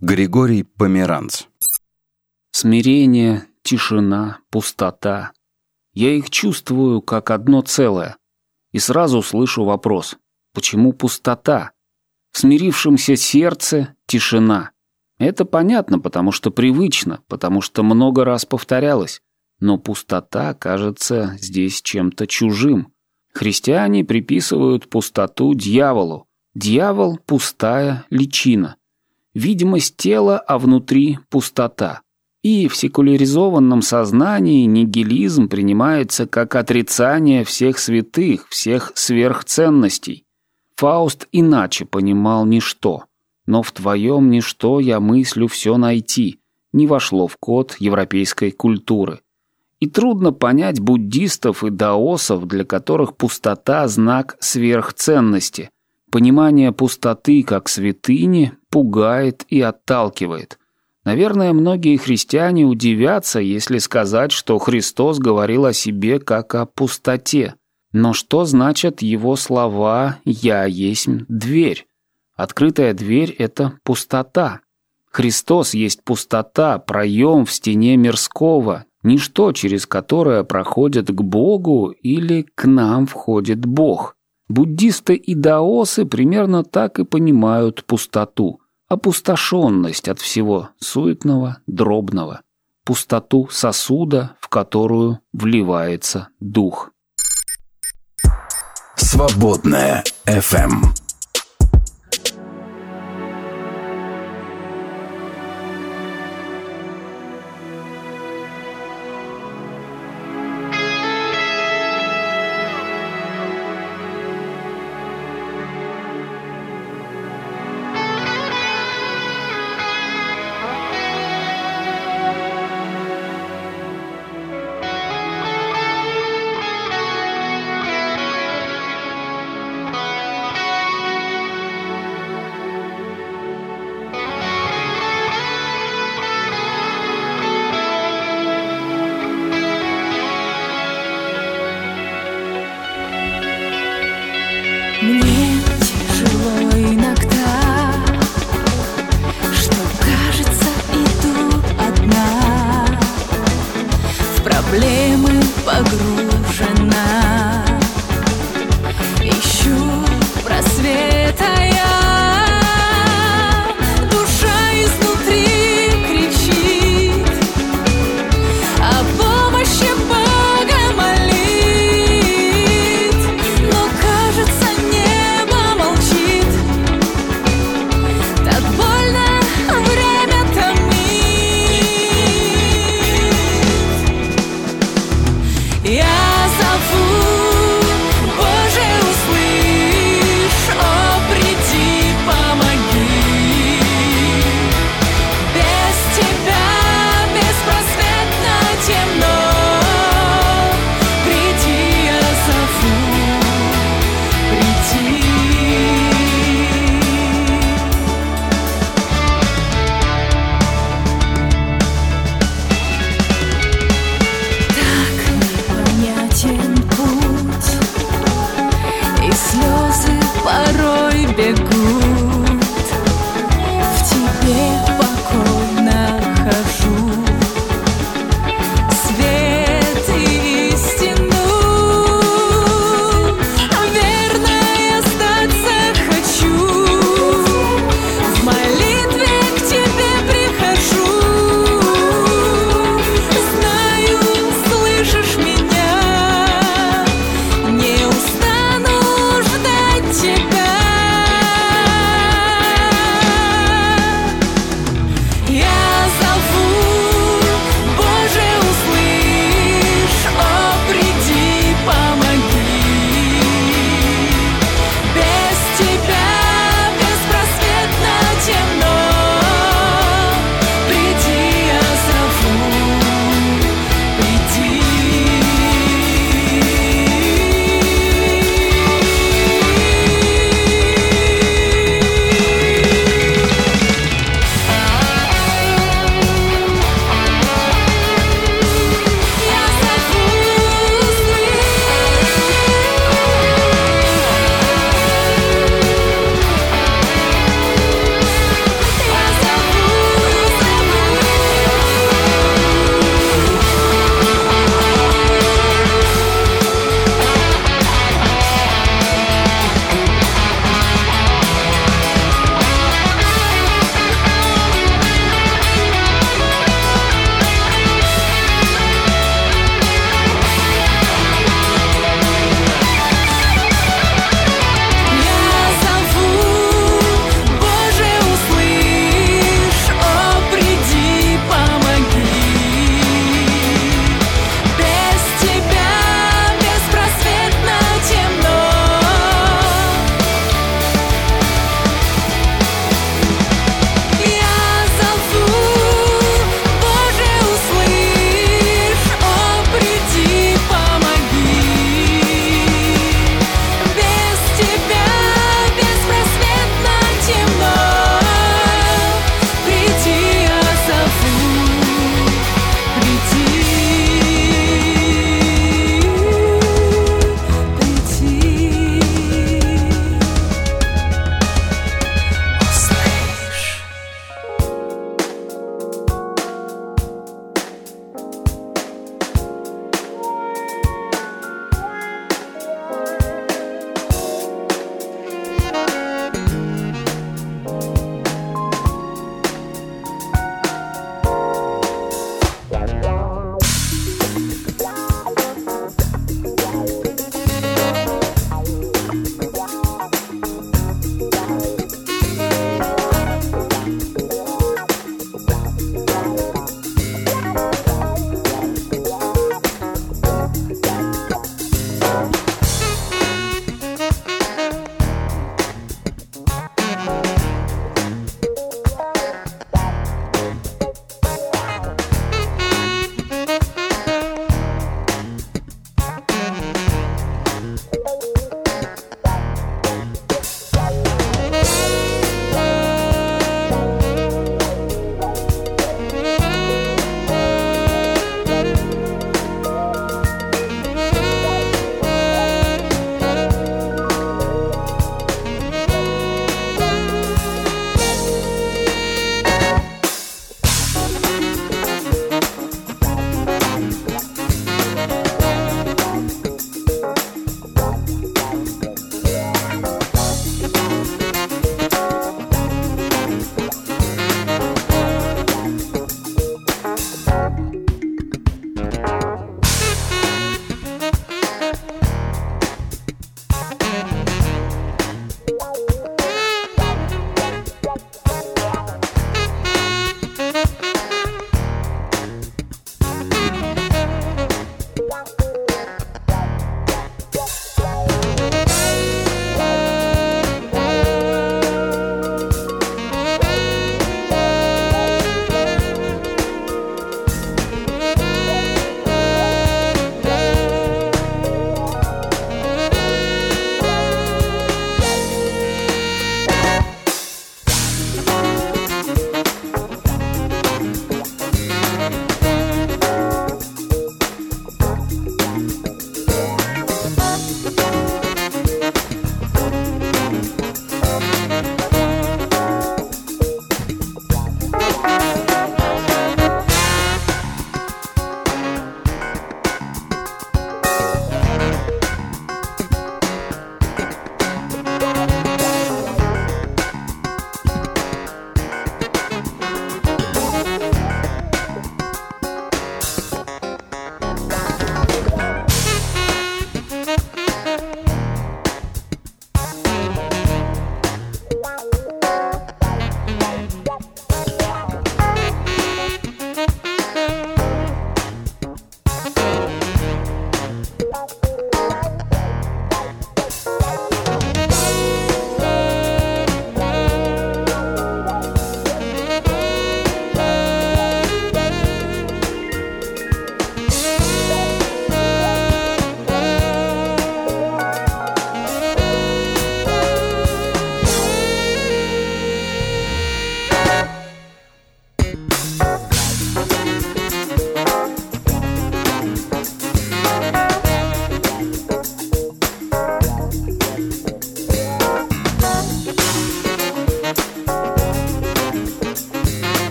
Григорий Померанц. Смирение, тишина, пустота. Я их чувствую как одно целое. И сразу слышу вопрос. Почему пустота? В смирившемся сердце тишина. Это понятно, потому что привычно, потому что много раз повторялось. Но пустота кажется здесь чем-то чужим. Христиане приписывают пустоту дьяволу. Дьявол – пустая личина. Видимость тела, а внутри пустота. И в секуляризованном сознании нигилизм принимается как отрицание всех святых, всех сверхценностей. Фауст иначе понимал ничто. Но в твоем ничто я мыслю все найти. Не вошло в код европейской культуры. И трудно понять буддистов и даосов, для которых пустота – знак сверхценности. Понимание пустоты как святыни пугает и отталкивает. Наверное, многие христиане удивятся, если сказать, что Христос говорил о себе как о пустоте. Но что значат его слова «Я есть дверь»? Открытая дверь – это пустота. Христос есть пустота, проем в стене мирского, ничто, через которое проходит к Богу или к нам входит Бог. Буддисты и даосы примерно так и понимают пустоту, опустошенность от всего суетного, дробного, пустоту сосуда, в которую вливается дух. Свободная FM.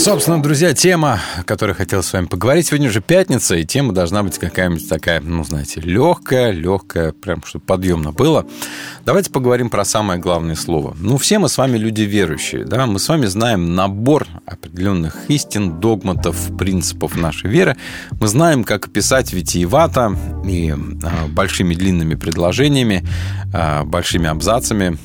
Собственно, друзья, тема, о которой хотел с вами поговорить. Сегодня уже пятница, и тема должна быть какая-нибудь такая, ну, знаете, легкая, легкая, прям чтобы подъемно было. Давайте поговорим про самое главное слово. Ну, все мы с вами люди верующие, да, мы с вами знаем набор определенных истин, догматов, принципов нашей веры. Мы знаем, как писать витиевато и а, большими длинными предложениями, а, большими абзацами,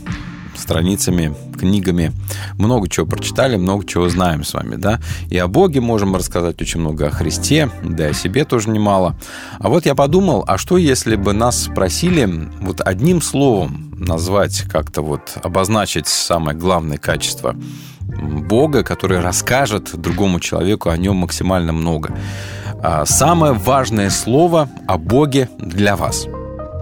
страницами, книгами. Много чего прочитали, много чего знаем с вами, да. И о Боге можем рассказать очень много о Христе, да и о себе тоже немало. А вот я подумал, а что если бы нас спросили вот одним словом назвать как-то вот, обозначить самое главное качество Бога, который расскажет другому человеку о нем максимально много. А Самое важное слово о Боге для вас.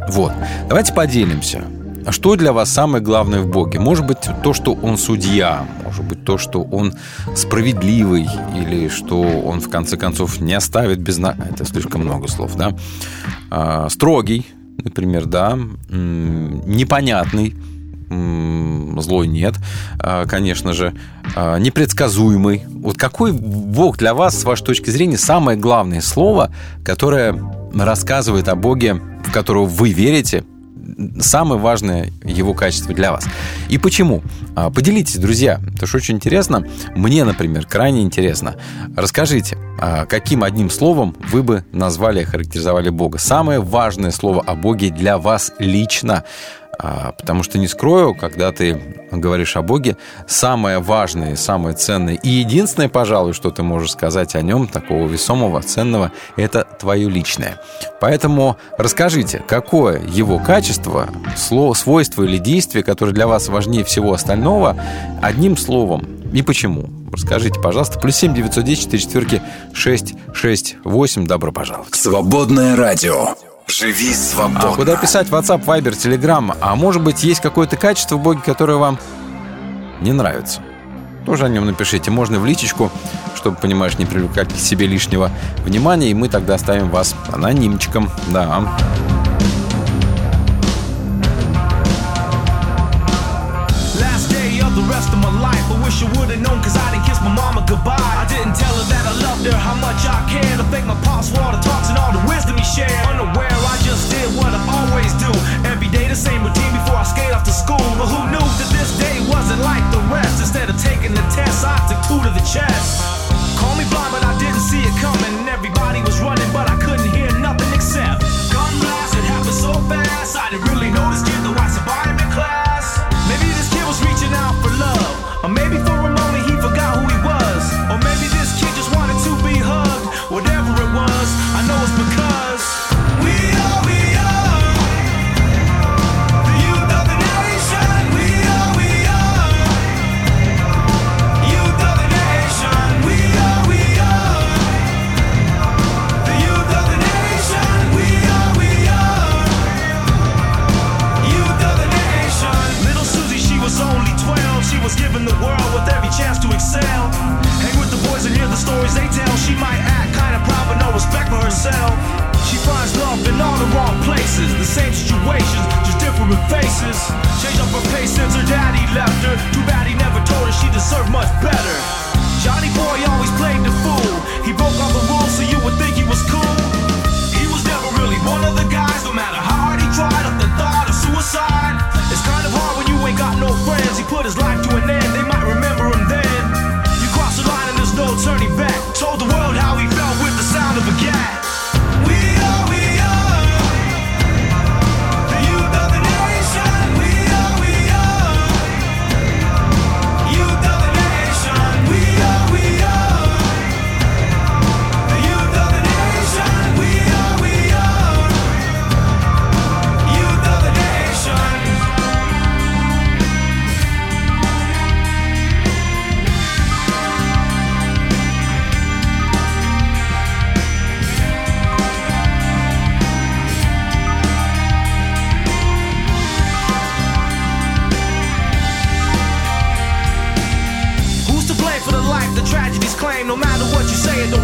Вот. Давайте поделимся. А что для вас самое главное в Боге? Может быть, то, что Он судья, может быть, то, что Он справедливый, или что Он, в конце концов, не оставит без... Это слишком много слов, да? А, строгий, например, да? Непонятный, злой нет, а, конечно же, А, непредсказуемый. Вот какой Бог для вас, с вашей точки зрения, самое главное слово, которое рассказывает о Боге, в которого вы верите, самое важное его качество для вас. И почему? А, Поделитесь, друзья. Это же очень интересно. Мне, например, крайне интересно. Расскажите, а, каким одним словом вы бы назвали и характеризовали Бога? Самое важное слово о Боге для вас лично. А, Потому что не скрою, когда ты говоришь о Боге, самое важное, самое ценное и единственное, пожалуй, что ты можешь сказать о нем, такого весомого, ценного, это твое личное. Поэтому расскажите, какое его качество, слово, свойство или действие, которое для вас важнее всего остального, одним словом и почему? Расскажите, пожалуйста. Плюс 7 910 4 четверки 6 6 8. Добро пожаловать. «Свободное радио». Живи А свободно. куда писать? WhatsApp, Viber, Telegram. А может быть, есть какое-то качество в Боге, которое вам не нравится? Тоже о нем напишите. Можно в личечку, чтобы, понимаешь, не привлекать к себе лишнего внимания, и мы тогда оставим вас анонимчиком. Да. Goodbye. I didn't tell her that I loved her, how much I cared. I thank my pops all the shared. Unaware, I just did what I always do. Every day the same routine before I skate off to school. But who knew that this day wasn't like the rest? Instead of taking the test, I took two to the chest. Call me blind, but I didn't see it coming. Everybody was running, but I couldn't hear nothing except gun blast. It happened so fast, I didn't really know tell. She might act kinda proud, but no respect for herself. She finds love in all the wrong places. The same situations, just different faces. Change up her pace since her daddy left her. Too bad he never told her she deserved much better. Johnny boy always played the fool. He broke all the rules, so you would think he was cool. He was never really one of the guys, no matter how hard he tried, up the thought of suicide. It's kind of hard when you ain't got no friends. He put his life to an end,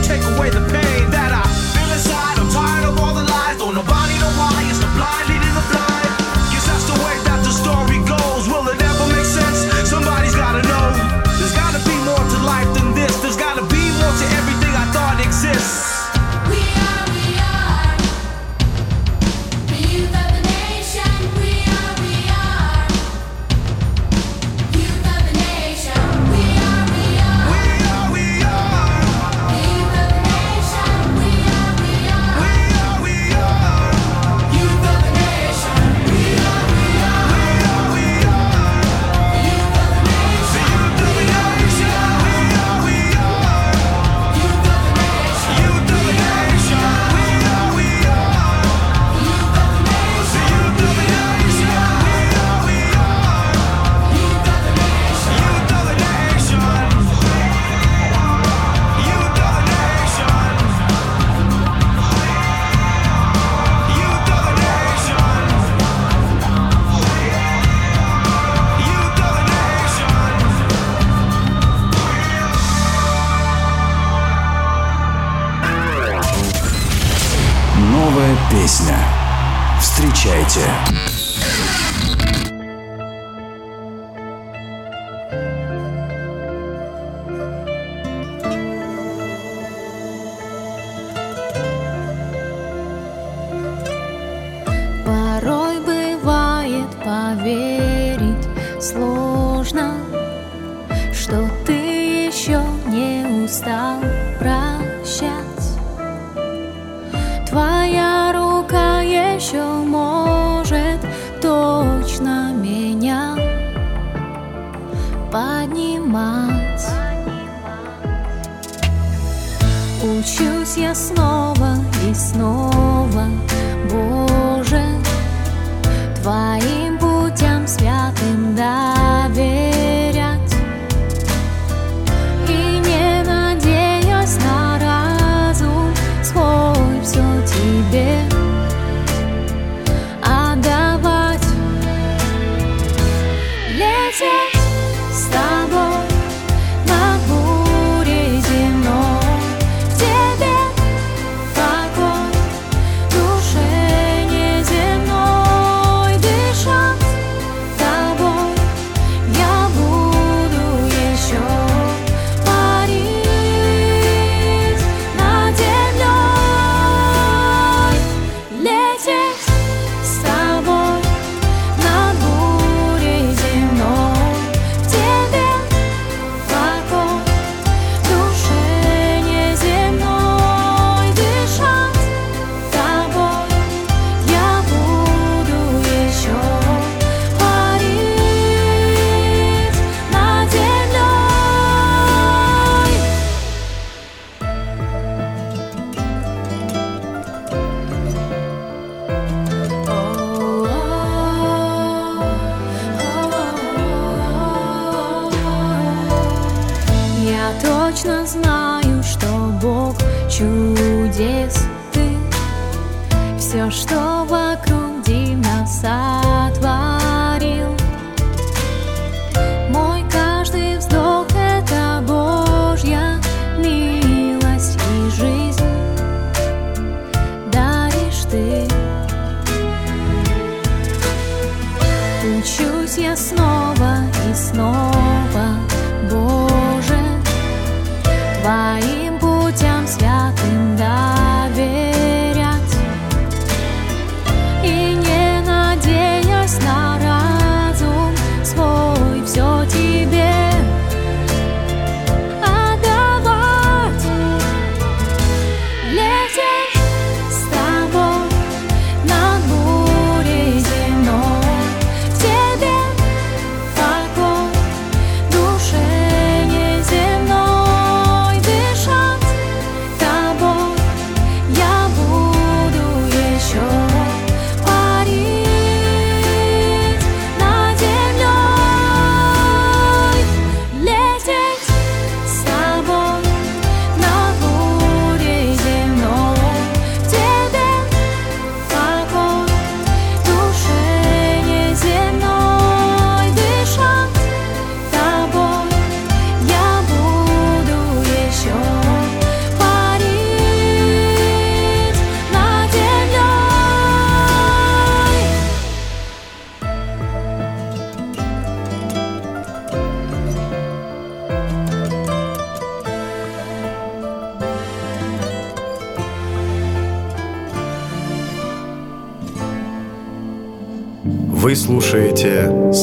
take away the pain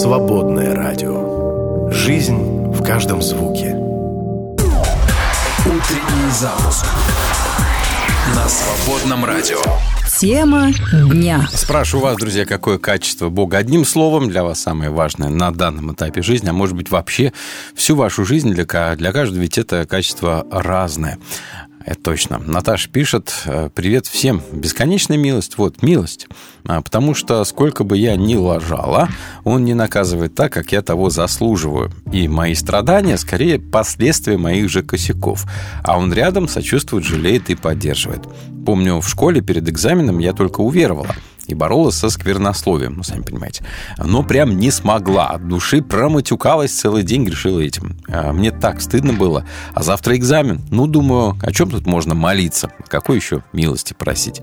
«Свободное радио». Жизнь в каждом звуке. Утренний запуск на свободном радио. Тема дня. Спрашиваю вас, друзья, какое качество Бога одним словом для вас самое важное на данном этапе жизни, а может быть вообще всю вашу жизнь для, для каждого, ведь это качество разное. Это точно. Наташа пишет, э, привет всем. Бесконечная милость. Вот, милость. А, Потому что сколько бы я ни лажала, он не наказывает так, как я того заслуживаю. И мои страдания скорее последствия моих же косяков. А он рядом сочувствует, жалеет и поддерживает. Помню, в школе перед экзаменом я только уверовала и боролась со сквернословием, ну, сами понимаете. Но прям не смогла. От души проматюкалась целый день, грешила этим. А Мне так стыдно было. А завтра экзамен. Ну, думаю, о чем тут можно молиться? Какой еще милости просить?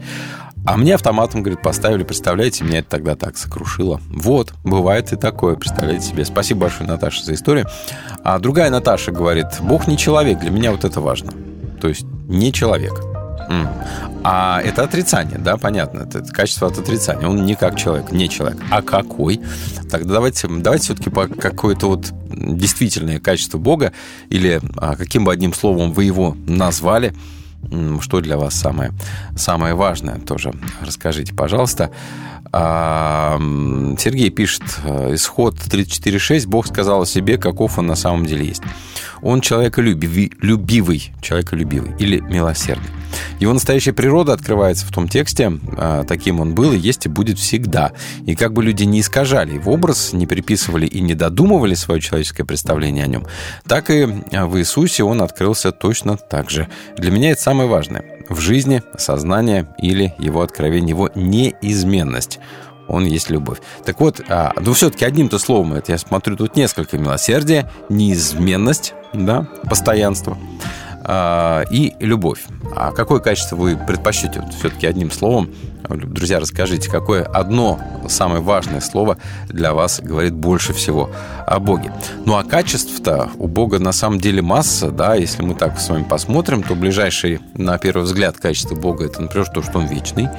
А мне автоматом, говорит, поставили, представляете, меня это тогда так сокрушило. Вот, бывает и такое, представляете себе. Спасибо большое, Наташа, за историю. А другая Наташа говорит, Бог не человек, для меня вот это важно. То есть не человек. А это отрицание, да, понятно. Это качество от отрицания. Он не как человек, не человек. А какой? Тогда давайте, давайте все-таки по какое-то вот действительное качество Бога или а, каким бы одним словом вы его назвали, что для вас самое, самое важное тоже расскажите, пожалуйста. А, Сергей пишет, э, исход 34.6, Бог сказал о себе, каков он на самом деле есть. Он человеколюбивый, любивый, человеколюбивый или милосердный. Его настоящая природа открывается в том тексте, а, таким он был и есть и будет всегда. И как бы люди не искажали его образ, не приписывали и не додумывали свое человеческое представление о нем, так и а, в Иисусе он открылся точно так же. Для меня это самое важное. В жизни сознание или его откровение, его неизменность. Он есть любовь. Так вот, а, ну все-таки одним-то словом, это я смотрю, тут несколько милосердия, неизменность, да, постоянство а, и любовь. А какое качество вы предпочтете? Вот все-таки одним словом, друзья, расскажите, какое одно самое важное слово для вас говорит больше всего о Боге. Ну а качеств-то у Бога на самом деле масса, да, если мы так с вами посмотрим, то ближайший, на первый взгляд, качество Бога это, например, то, что Он вечный,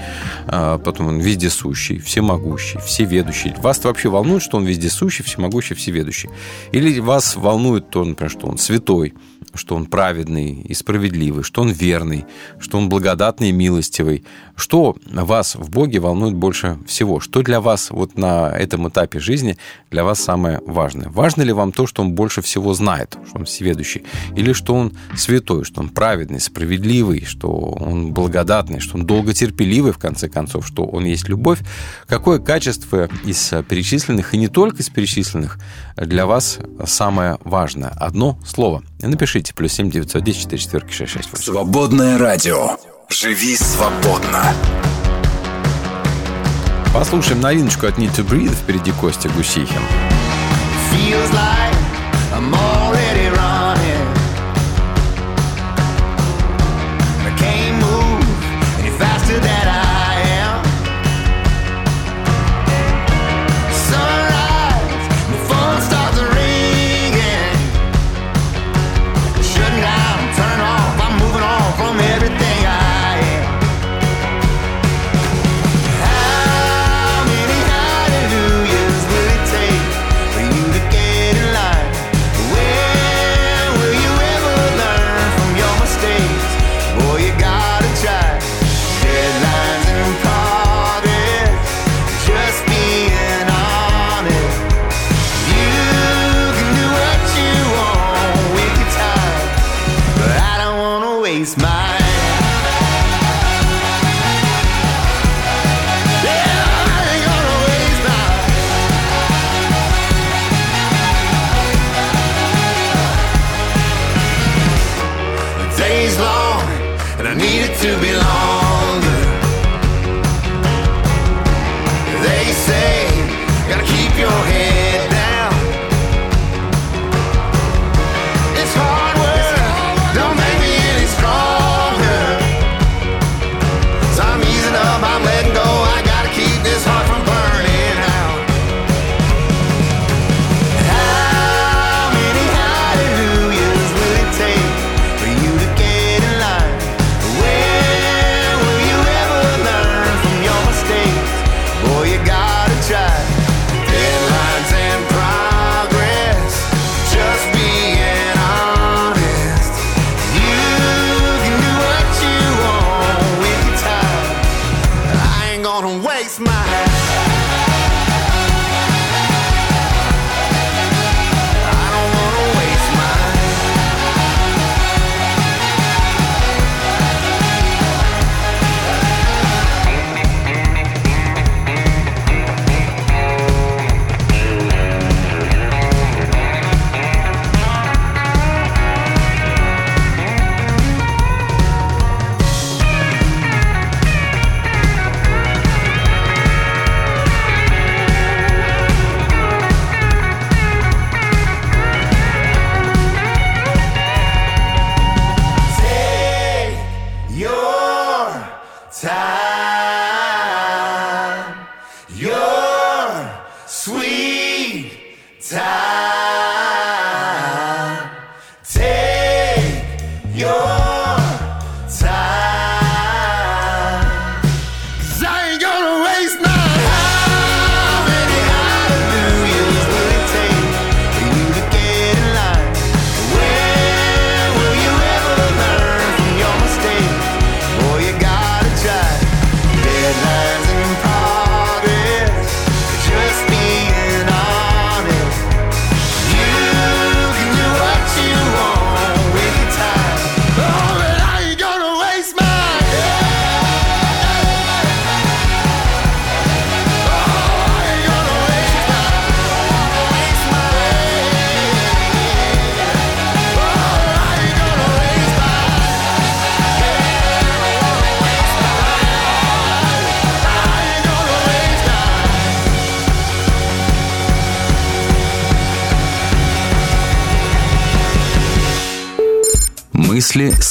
а, потом Он вездесущий, всемогущий, всеведущий. Вас вообще волнует, что Он вездесущий, всемогущий, всеведущий? Или вас волнует то, например, что Он святой, что он праведный и справедливый, что он верный, что он благодатный и милостивый. Что вас в Боге волнует больше всего? Что для вас вот на этом этапе жизни для вас самое важное? Важно ли вам то, что он больше всего знает, что он всеведущий? Или что он святой, что он праведный, справедливый, что он благодатный, что он долготерпеливый, в конце концов, что он есть любовь? Какое качество из перечисленных, и не только из перечисленных, для вас самое важное? Одно слово. Напишите плюс 7 910 4 четверки 668. Свободное радио. Живи свободно. Послушаем новиночку от Need to Breathe. Впереди Костя Гусихин. Feels like I'm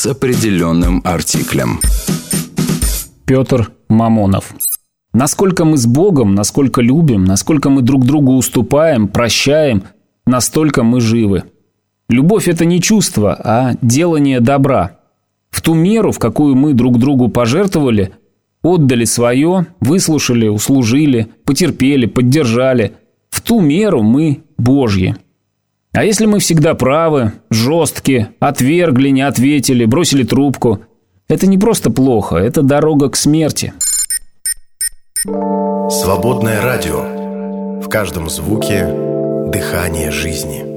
с определенным артиклем. Петр Мамонов. Насколько мы с Богом, насколько любим, насколько мы друг другу уступаем, прощаем, настолько мы живы. Любовь – это не чувство, а делание добра. В ту меру, в какую мы друг другу пожертвовали, отдали свое, выслушали, услужили, потерпели, поддержали, в ту меру мы Божьи. А если мы всегда правы, жесткие, отвергли, не ответили, бросили трубку, это не просто плохо, это дорога к смерти. Свободное радио. В каждом звуке дыхание жизни.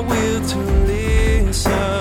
Will to listen.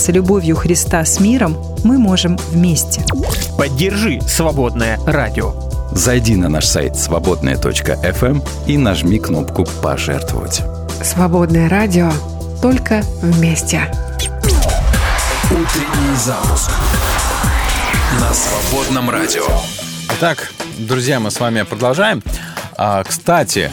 Делиться любовью Христа с миром мы можем вместе. Поддержи «Свободное радио». Зайди на наш сайт свободная.фм и нажми кнопку «Пожертвовать». Свободное радио только вместе. Утренний запуск на свободном радио. Итак, друзья, мы с вами продолжаем. А, кстати,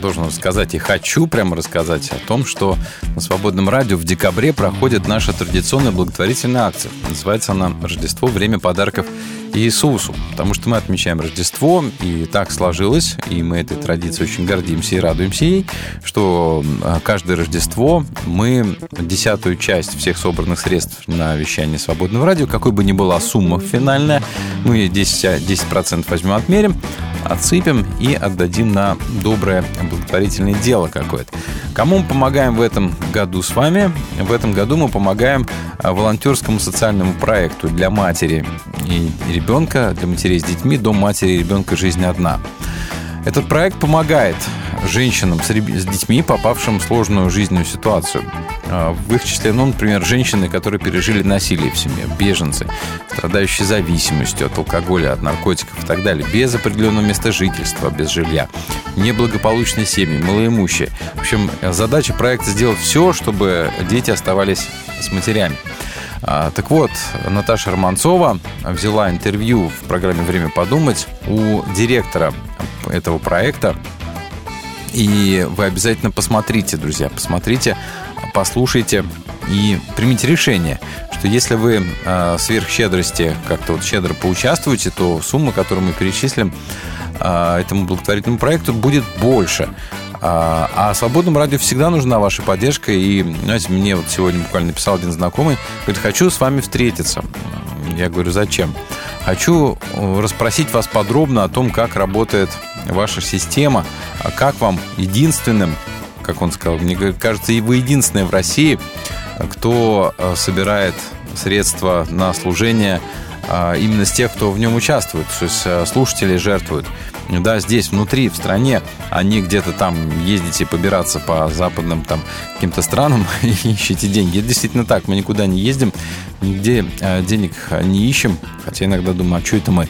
должен рассказать и хочу прямо рассказать о том, что на Свободном радио в декабре проходит наша традиционная благотворительная акция. Называется она «Рождество. Время подарков Иисусу». Потому что мы отмечаем Рождество, и так сложилось, и мы этой традицией очень гордимся и радуемся ей, что а, каждое Рождество мы десятую часть всех собранных средств на вещание Свободного радио, какой бы ни была сумма финальная, мы 10%, 10% возьмем, отмерим, отсыпем и отдадим на доброе благотворительное дело какое-то. Кому мы помогаем в этом году с вами? В этом году мы помогаем а, волонтерскому социальному проекту для матери и ребенка, для матерей с детьми, Дом матери и ребенка «Жизнь одна». Этот проект помогает женщинам с, детьми, попавшим в сложную жизненную ситуацию. А, В их числе, ну, например, женщины, которые пережили насилие в семье, беженцы, страдающие зависимостью от алкоголя, от наркотиков и так далее, без определенного места жительства, без жилья, неблагополучные семьи, малоимущие. В общем, задача проекта сделать все, чтобы дети оставались с матерями. А, Так вот, Наташа Романцова взяла интервью в программе «Время подумать» у директора этого проекта. И вы обязательно посмотрите, друзья, посмотрите, послушайте и примите решение, что если вы э, сверх щедрости как-то вот щедро поучаствуете, то сумма, которую мы перечислим э, этому благотворительному проекту, будет больше. А, а свободному радио всегда нужна ваша поддержка. И, знаете, мне вот сегодня буквально написал один знакомый, говорит, хочу с вами встретиться. Я говорю, зачем? Хочу э, расспросить вас подробно о том, как работает ваша система, а как вам единственным, как он сказал, мне кажется, и вы единственные в России, кто э, собирает средства на служение именно с тех, кто в нем участвует, то есть э, слушатели жертвуют. Да, здесь, внутри, в стране, а не где-то там ездите побираться по западным там каким-то странам (laughs) и ищете деньги. Это действительно так, мы никуда не ездим, нигде э, денег не ищем, хотя иногда думаю, а что это мы?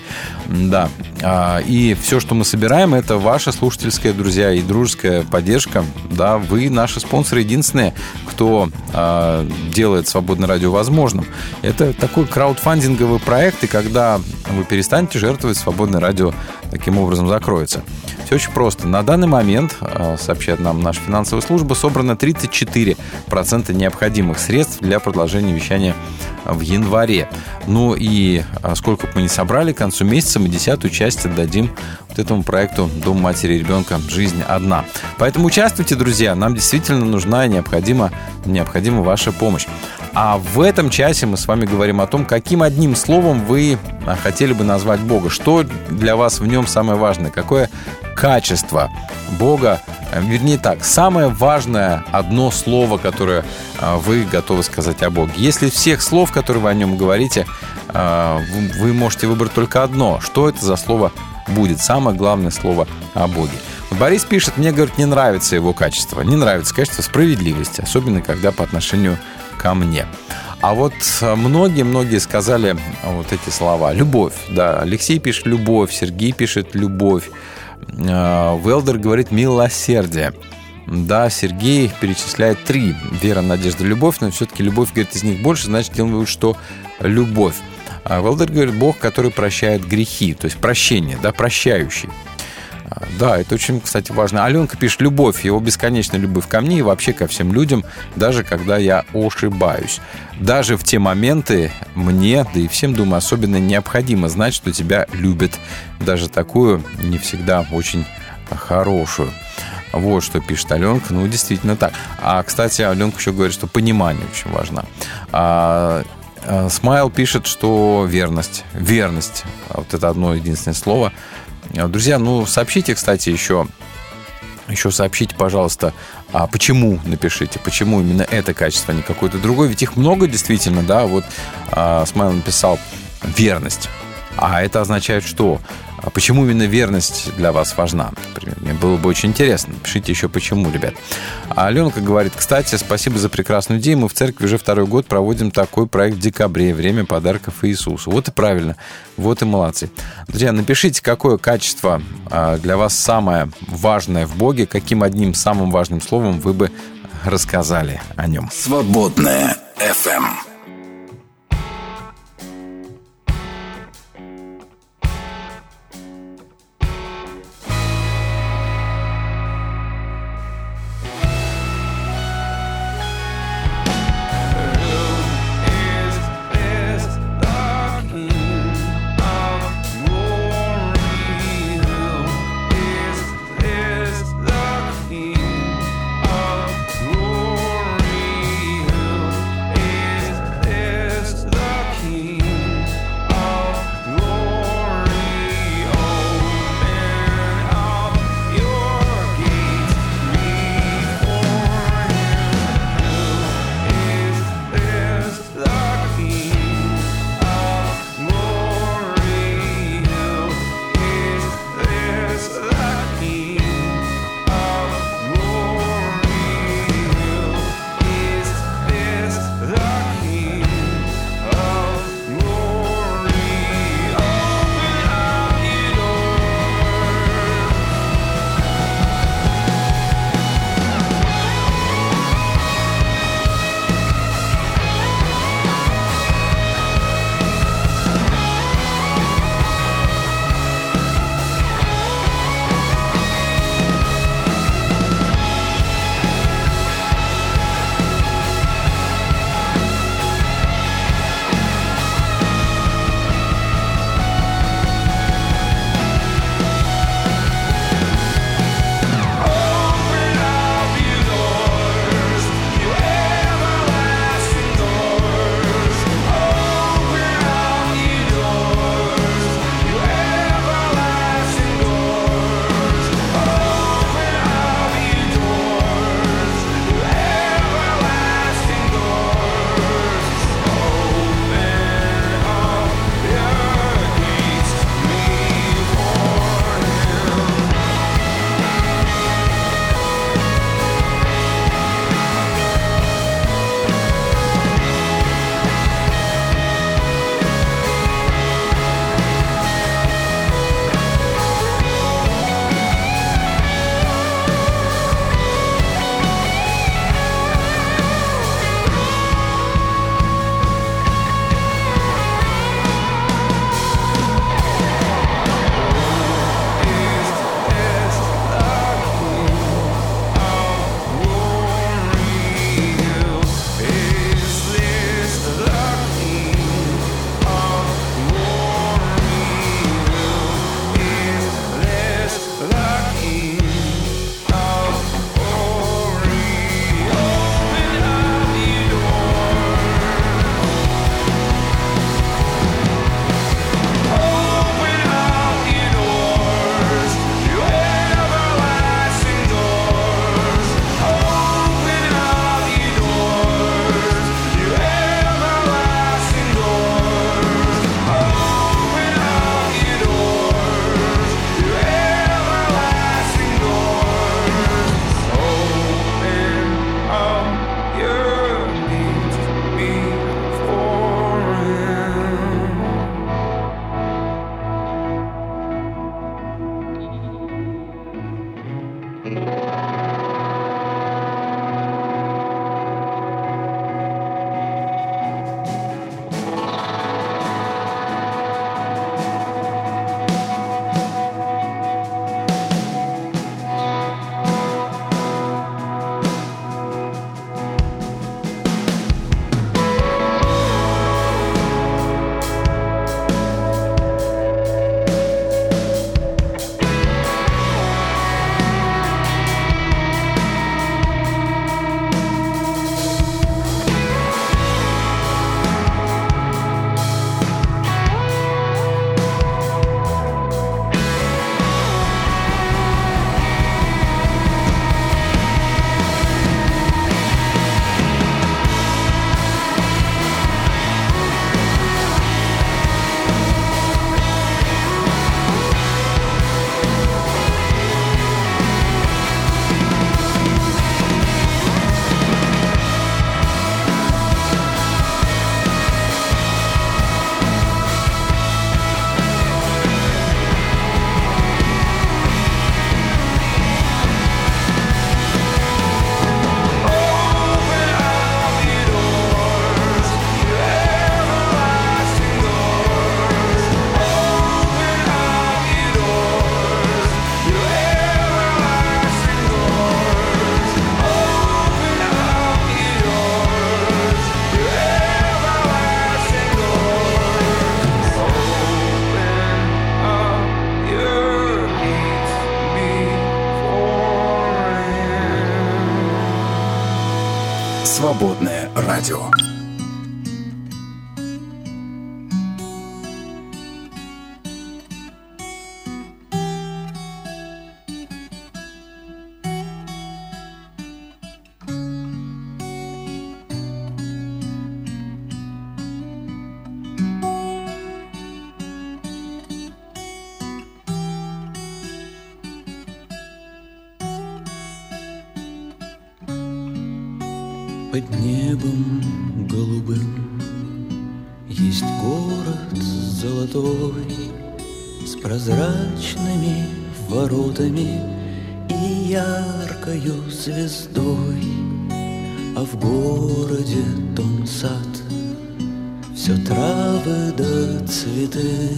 Да, А, и все, что мы собираем, это ваша слушательская, друзья, и дружеская поддержка. Да, вы наши спонсоры единственные, кто а, делает свободное радио возможным. Это такой краудфандинговый проект, и когда вы перестанете жертвовать, свободное радио таким образом закроется. Все очень просто. На данный момент, а, сообщает нам наша финансовая служба, собрано 34% необходимых средств для продолжения вещания в январе. Ну и а, сколько бы мы не собрали, к концу месяца мы десятую часть отдадим вот этому проекту «Дом матери и ребенка. Жизнь одна». Поэтому участвуйте, друзья. Нам действительно нужна и необходима, необходима ваша помощь. А в этом часе мы с вами говорим о том, каким одним словом вы а, хотели бы назвать Бога. Что для вас в нем самое важное? Какое качество Бога? Э, Вернее так, самое важное одно слово, которое а, вы готовы сказать о Боге. Если всех слов, которые вы о нем говорите, а, вы- можете выбрать только одно. Что это за слово будет? Самое главное слово о Боге. Борис пишет, мне, говорит, не нравится его качество. Не нравится качество справедливости, особенно когда по отношению ко мне. А вот э, многие-многие сказали вот эти слова. Любовь, да. Алексей пишет любовь, Сергей пишет любовь. Э, Велдер говорит милосердие. Да, Сергей перечисляет три. Вера, надежда, любовь. Но все-таки любовь, говорит, из них больше, значит, делаем вывод, что любовь. А Велдер говорит, Бог, который прощает грехи. То есть прощение, да, прощающий. Да, это очень, кстати, важно. Аленка пишет «любовь», его бесконечная любовь ко мне и вообще ко всем людям, даже когда я ошибаюсь. Даже в те моменты мне, да и всем, думаю, особенно необходимо знать, что тебя любят. Даже такую, не всегда очень хорошую. Вот что пишет Аленка. Ну, действительно так. А, кстати, Аленка еще говорит, что понимание очень важно. А, а, Смайл пишет, что верность. Верность. Вот это одно единственное слово. А, Друзья, ну, сообщите, кстати, еще еще сообщите, пожалуйста, а почему напишите, почему именно это качество, а не какое-то другое. Ведь их много действительно, да. Вот а, Смайл написал верность. А это означает что? А почему именно верность для вас важна? Например, мне было бы очень интересно. Пишите еще почему, ребят. А Аленка говорит, кстати, спасибо за прекрасную идею. Мы в церкви уже второй год проводим такой проект в декабре. Время подарков Иисусу. Вот и правильно. Вот и молодцы. Друзья, напишите, какое качество а, для вас самое важное в Боге, каким одним самым важным словом вы бы рассказали о нем. Свободная FM. Под небом голубым. Есть город золотой С прозрачными воротами И яркою звездой. А в городе том сад Все травы да цветы.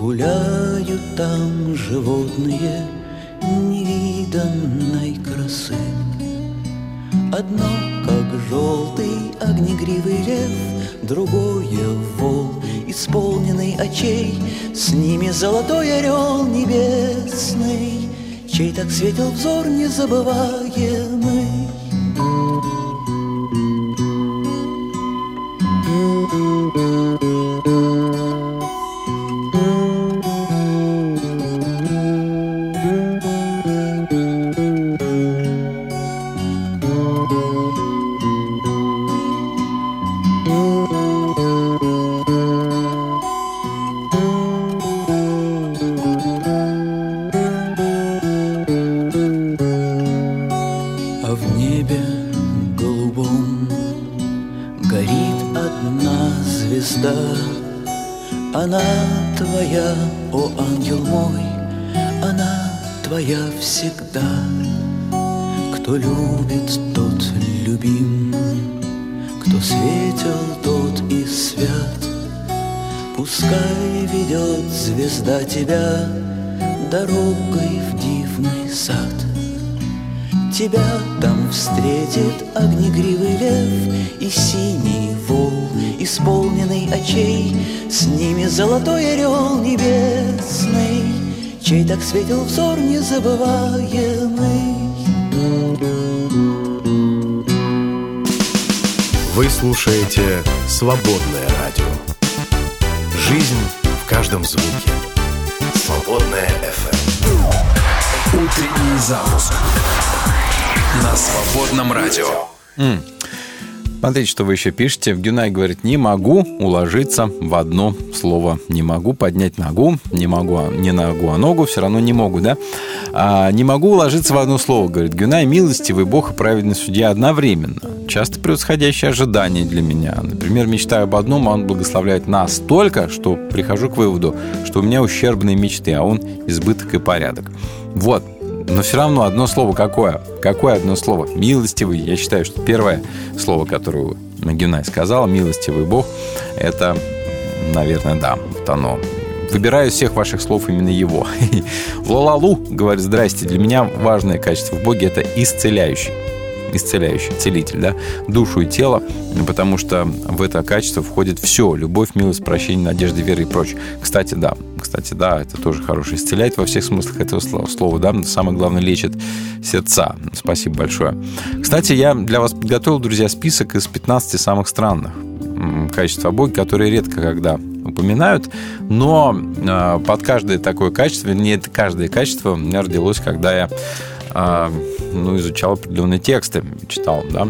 Гуляют там животные Невиданной красы Одно, как желтый огнегривый лев, Другое — вол, исполненный очей, С ними золотой орел небесный, Чей так светил взор незабываемый. Светил взор незабываемый Вы слушаете «Свободное радио». Жизнь в каждом звуке. «Свободное FM. Утренний запуск на свободном радио. М. Смотрите, что вы еще пишете. Гюнай говорит, не могу уложиться в одно слово. Не могу поднять ногу, не могу, а- не ногу, а ногу, все равно не могу, да? А, не могу уложиться в одно слово, говорит Гюнай, милостивый Бог и праведный судья одновременно. Часто превосходящие ожидания для меня. Например, мечтаю об одном, а он благословляет настолько, что прихожу к выводу, что у меня ущербные мечты, а он избыток и порядок. Вот, но все равно одно слово какое? Какое одно слово? Милостивый. Я считаю, что первое слово, которое Гюнай сказал, милостивый Бог, это, наверное, да, вот оно. Выбираю из всех ваших слов именно его. В (laughs) Лалалу говорит, здрасте, для меня важное качество в Боге – это исцеляющий исцеляющий, целитель, да, душу и тело, потому что в это качество входит все, любовь, милость, прощение, надежда, вера и прочее. Кстати, да, кстати, да, это тоже хорошо, исцеляет во всех смыслах этого слова, да, самое главное, лечит сердца. Спасибо большое. Кстати, я для вас подготовил, друзья, список из 15 самых странных м, качеств о Боге, которые редко когда упоминают, но э, под каждое такое качество, не каждое качество у меня родилось, когда я а, ну, изучал определенные тексты, читал, да.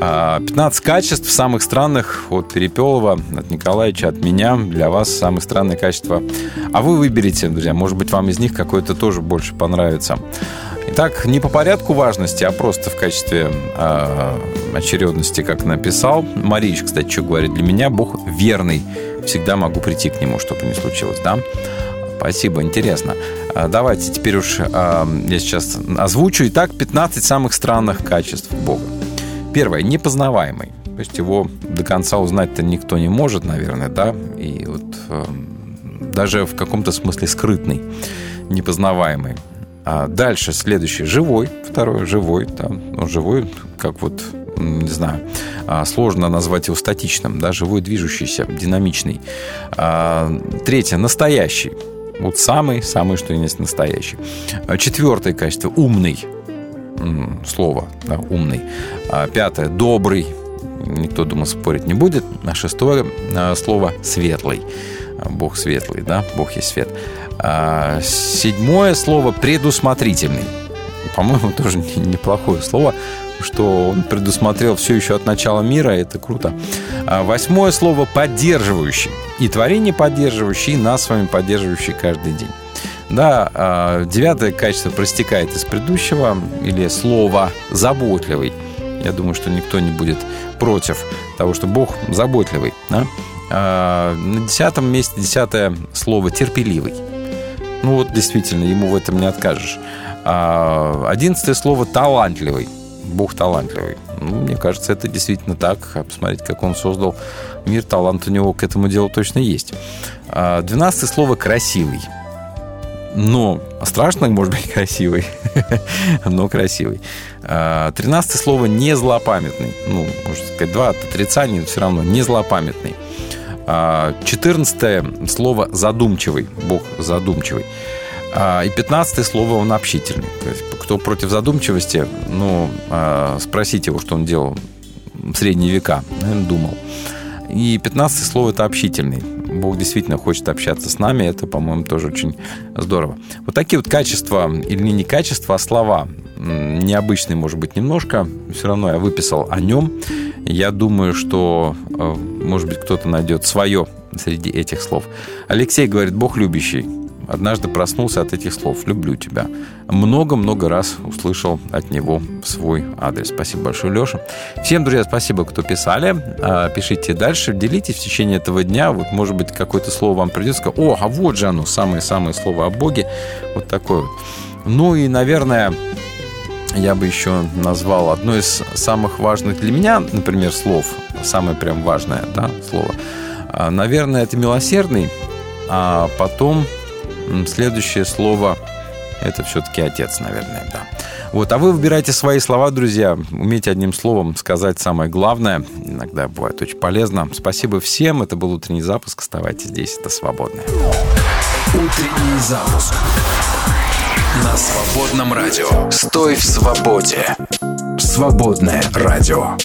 А, 15 качеств самых странных от Перепелова, от Николаевича, от меня. Для вас самые странные качества. А вы выберите, друзья, может быть, вам из них какое-то тоже больше понравится. Итак, не по порядку важности, а просто в качестве э, очередности, как написал. Марич, кстати, что говорит, для меня Бог верный. Всегда могу прийти к нему, что бы ни случилось, да? Спасибо, интересно. А, Давайте теперь уж а, я сейчас озвучу. Итак, 15 самых странных качеств Бога. Первое, непознаваемый. То есть его до конца узнать-то никто не может, наверное, да? И вот э, даже в каком-то смысле скрытный, непознаваемый. А дальше следующий, живой. Второе, живой. Да. Ну, живой, как вот не знаю, а, сложно назвать его статичным, да, живой, движущийся, динамичный. А, Третье, настоящий. Вот самый, самый, что есть настоящий. А Четвертое качество, умный. слово, да, умный. А Пятое – добрый. Никто, думаю, спорить не будет. А шестое а, слово светлый. Бог светлый, да, Бог есть свет. Седьмое слово предусмотрительный. По-моему, (laughs) тоже не- неплохое слово, что он предусмотрел все еще от начала мира, это круто. А Восьмое слово поддерживающий. И творение поддерживающий, и нас с вами поддерживающий каждый день. Да, а, девятое качество проистекает из предыдущего, или слово «заботливый». Я думаю, что никто не будет против того, что Бог заботливый. Да? А, На десятом месте десятое слово «терпеливый». Ну вот, действительно, ему в этом не откажешь. Одиннадцатое слово «талантливый». Бог талантливый. Ну, мне кажется, это действительно так. А Посмотрите, как он создал мир, талант у него к этому делу точно есть. А, Двенадцатое слово «красивый». Но страшно, может быть, (laughs) красивый, но красивый. А, Тринадцатое слово «не злопамятный». Ну, можно сказать, два от отрицания, но все равно не злопамятный. А, Четырнадцатое слово «задумчивый». Бог задумчивый. А, И пятнадцатое слово он общительный. То есть, кто против задумчивости, ну, а, спросите его, что он делал в средние века. Наверное, думал. И пятнадцатое слово – это общительный. Бог действительно хочет общаться с нами. Это, по-моему, тоже очень здорово. Вот такие вот качества, или не качества, а слова. Необычные, может быть, немножко. Все равно я выписал о нем. Я думаю, что, э, может быть, кто-то найдет свое среди этих слов. Алексей говорит, Бог любящий. Однажды проснулся от этих слов. «Люблю тебя». Много-много раз услышал от него свой адрес. Спасибо большое, Леша. Всем, друзья, спасибо, кто писали. А, Пишите дальше, делитесь в течение этого дня. Вот, может быть, какое-то слово вам придется. О, а вот же оно, самое-самое слово о Боге. Вот такое вот. Ну и, наверное, я бы еще назвал одно из самых важных для меня, например, слов, самое прям важное да, слово. А, Наверное, это милосердный, а потом следующее слово это все-таки отец, наверное, да. Вот, а вы выбирайте свои слова, друзья. Умейте одним словом сказать самое главное. Иногда бывает очень полезно. Спасибо всем. Это был утренний запуск. Оставайтесь здесь. Это свободное. Утренний запуск. На свободном радио. Стой в свободе. Свободное радио.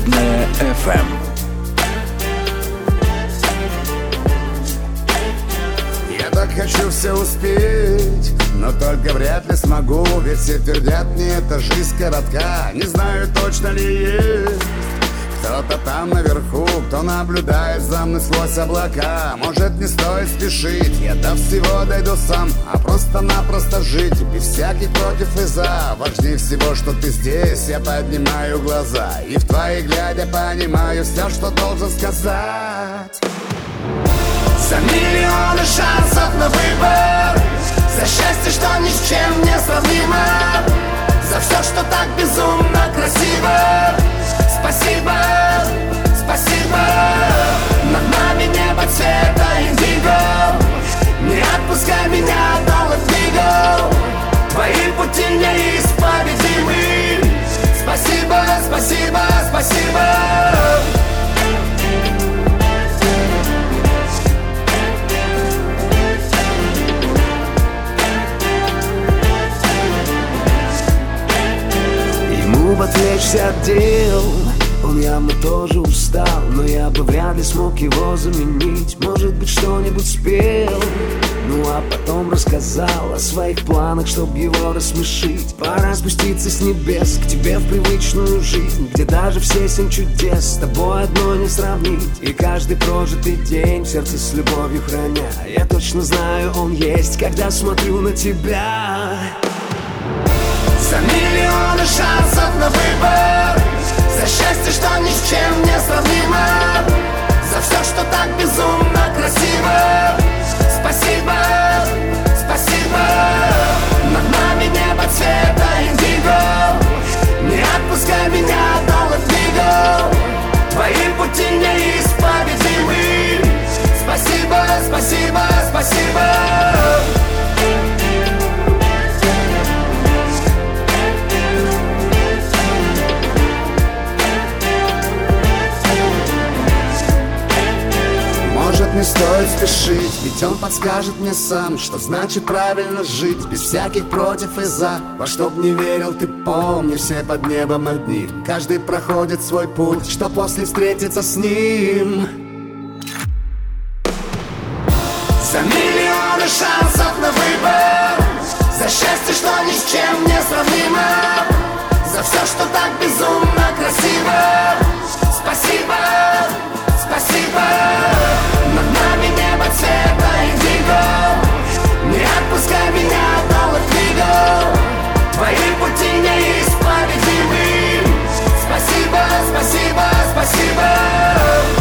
Свободное FM. Я так хочу все успеть, но только вряд ли смогу Ведь все твердят мне, эта жизнь коротка Не знаю, точно ли есть кто-то там наверху, кто наблюдает за мной сквозь облака. Может не стоит спешить, я до всего дойду сам. А просто-напросто жить, без всяких против и за. Важнее всего, что ты здесь, я поднимаю глаза. И в твои глядя понимаю все, что должен сказать. За миллионы шансов на выбор. За счастье, что ни с чем не сравнимо. За все, что так безумно красиво Спасибо, спасибо. Над нами небо цвета индиго. Не отпускай меня, долг двигал Твои пути неисповедимы. Спасибо, спасибо, спасибо. Отвлечься от дел Он явно тоже устал Но я бы вряд ли смог его заменить. Может быть что-нибудь спел Ну а потом рассказал о своих планах Чтоб его рассмешить. Пора спуститься с небес К тебе в привычную жизнь Где даже все семь чудес С тобой одно не сравнить. И каждый прожитый день В сердце с любовью храня. Я точно знаю, он есть Когда смотрю на тебя. За миллионы шансов на выбор За счастье, что ни с чем не сравнимо. За все, что так безумно красиво. Спасибо, спасибо. Над нами небо цвета индиго. Не отпускай меня, долг двигал Твои пути неисповедимы. Спасибо, спасибо, спасибо Может не стоит спешить, ведь он подскажет мне сам Что значит правильно жить, без всяких против и за. Во что б не верил, ты помни, все под небом одни. Каждый проходит свой путь, что после встретиться с ним. За миллионы шансов на выбор. За счастье, что ни с чем не сравнимо. За все, что так безумно красиво. Спасибо, спасибо небо цвета индиго. Не отпускай меня одного двигу Твои пути неисповедимы. Спасибо, спасибо, спасибо.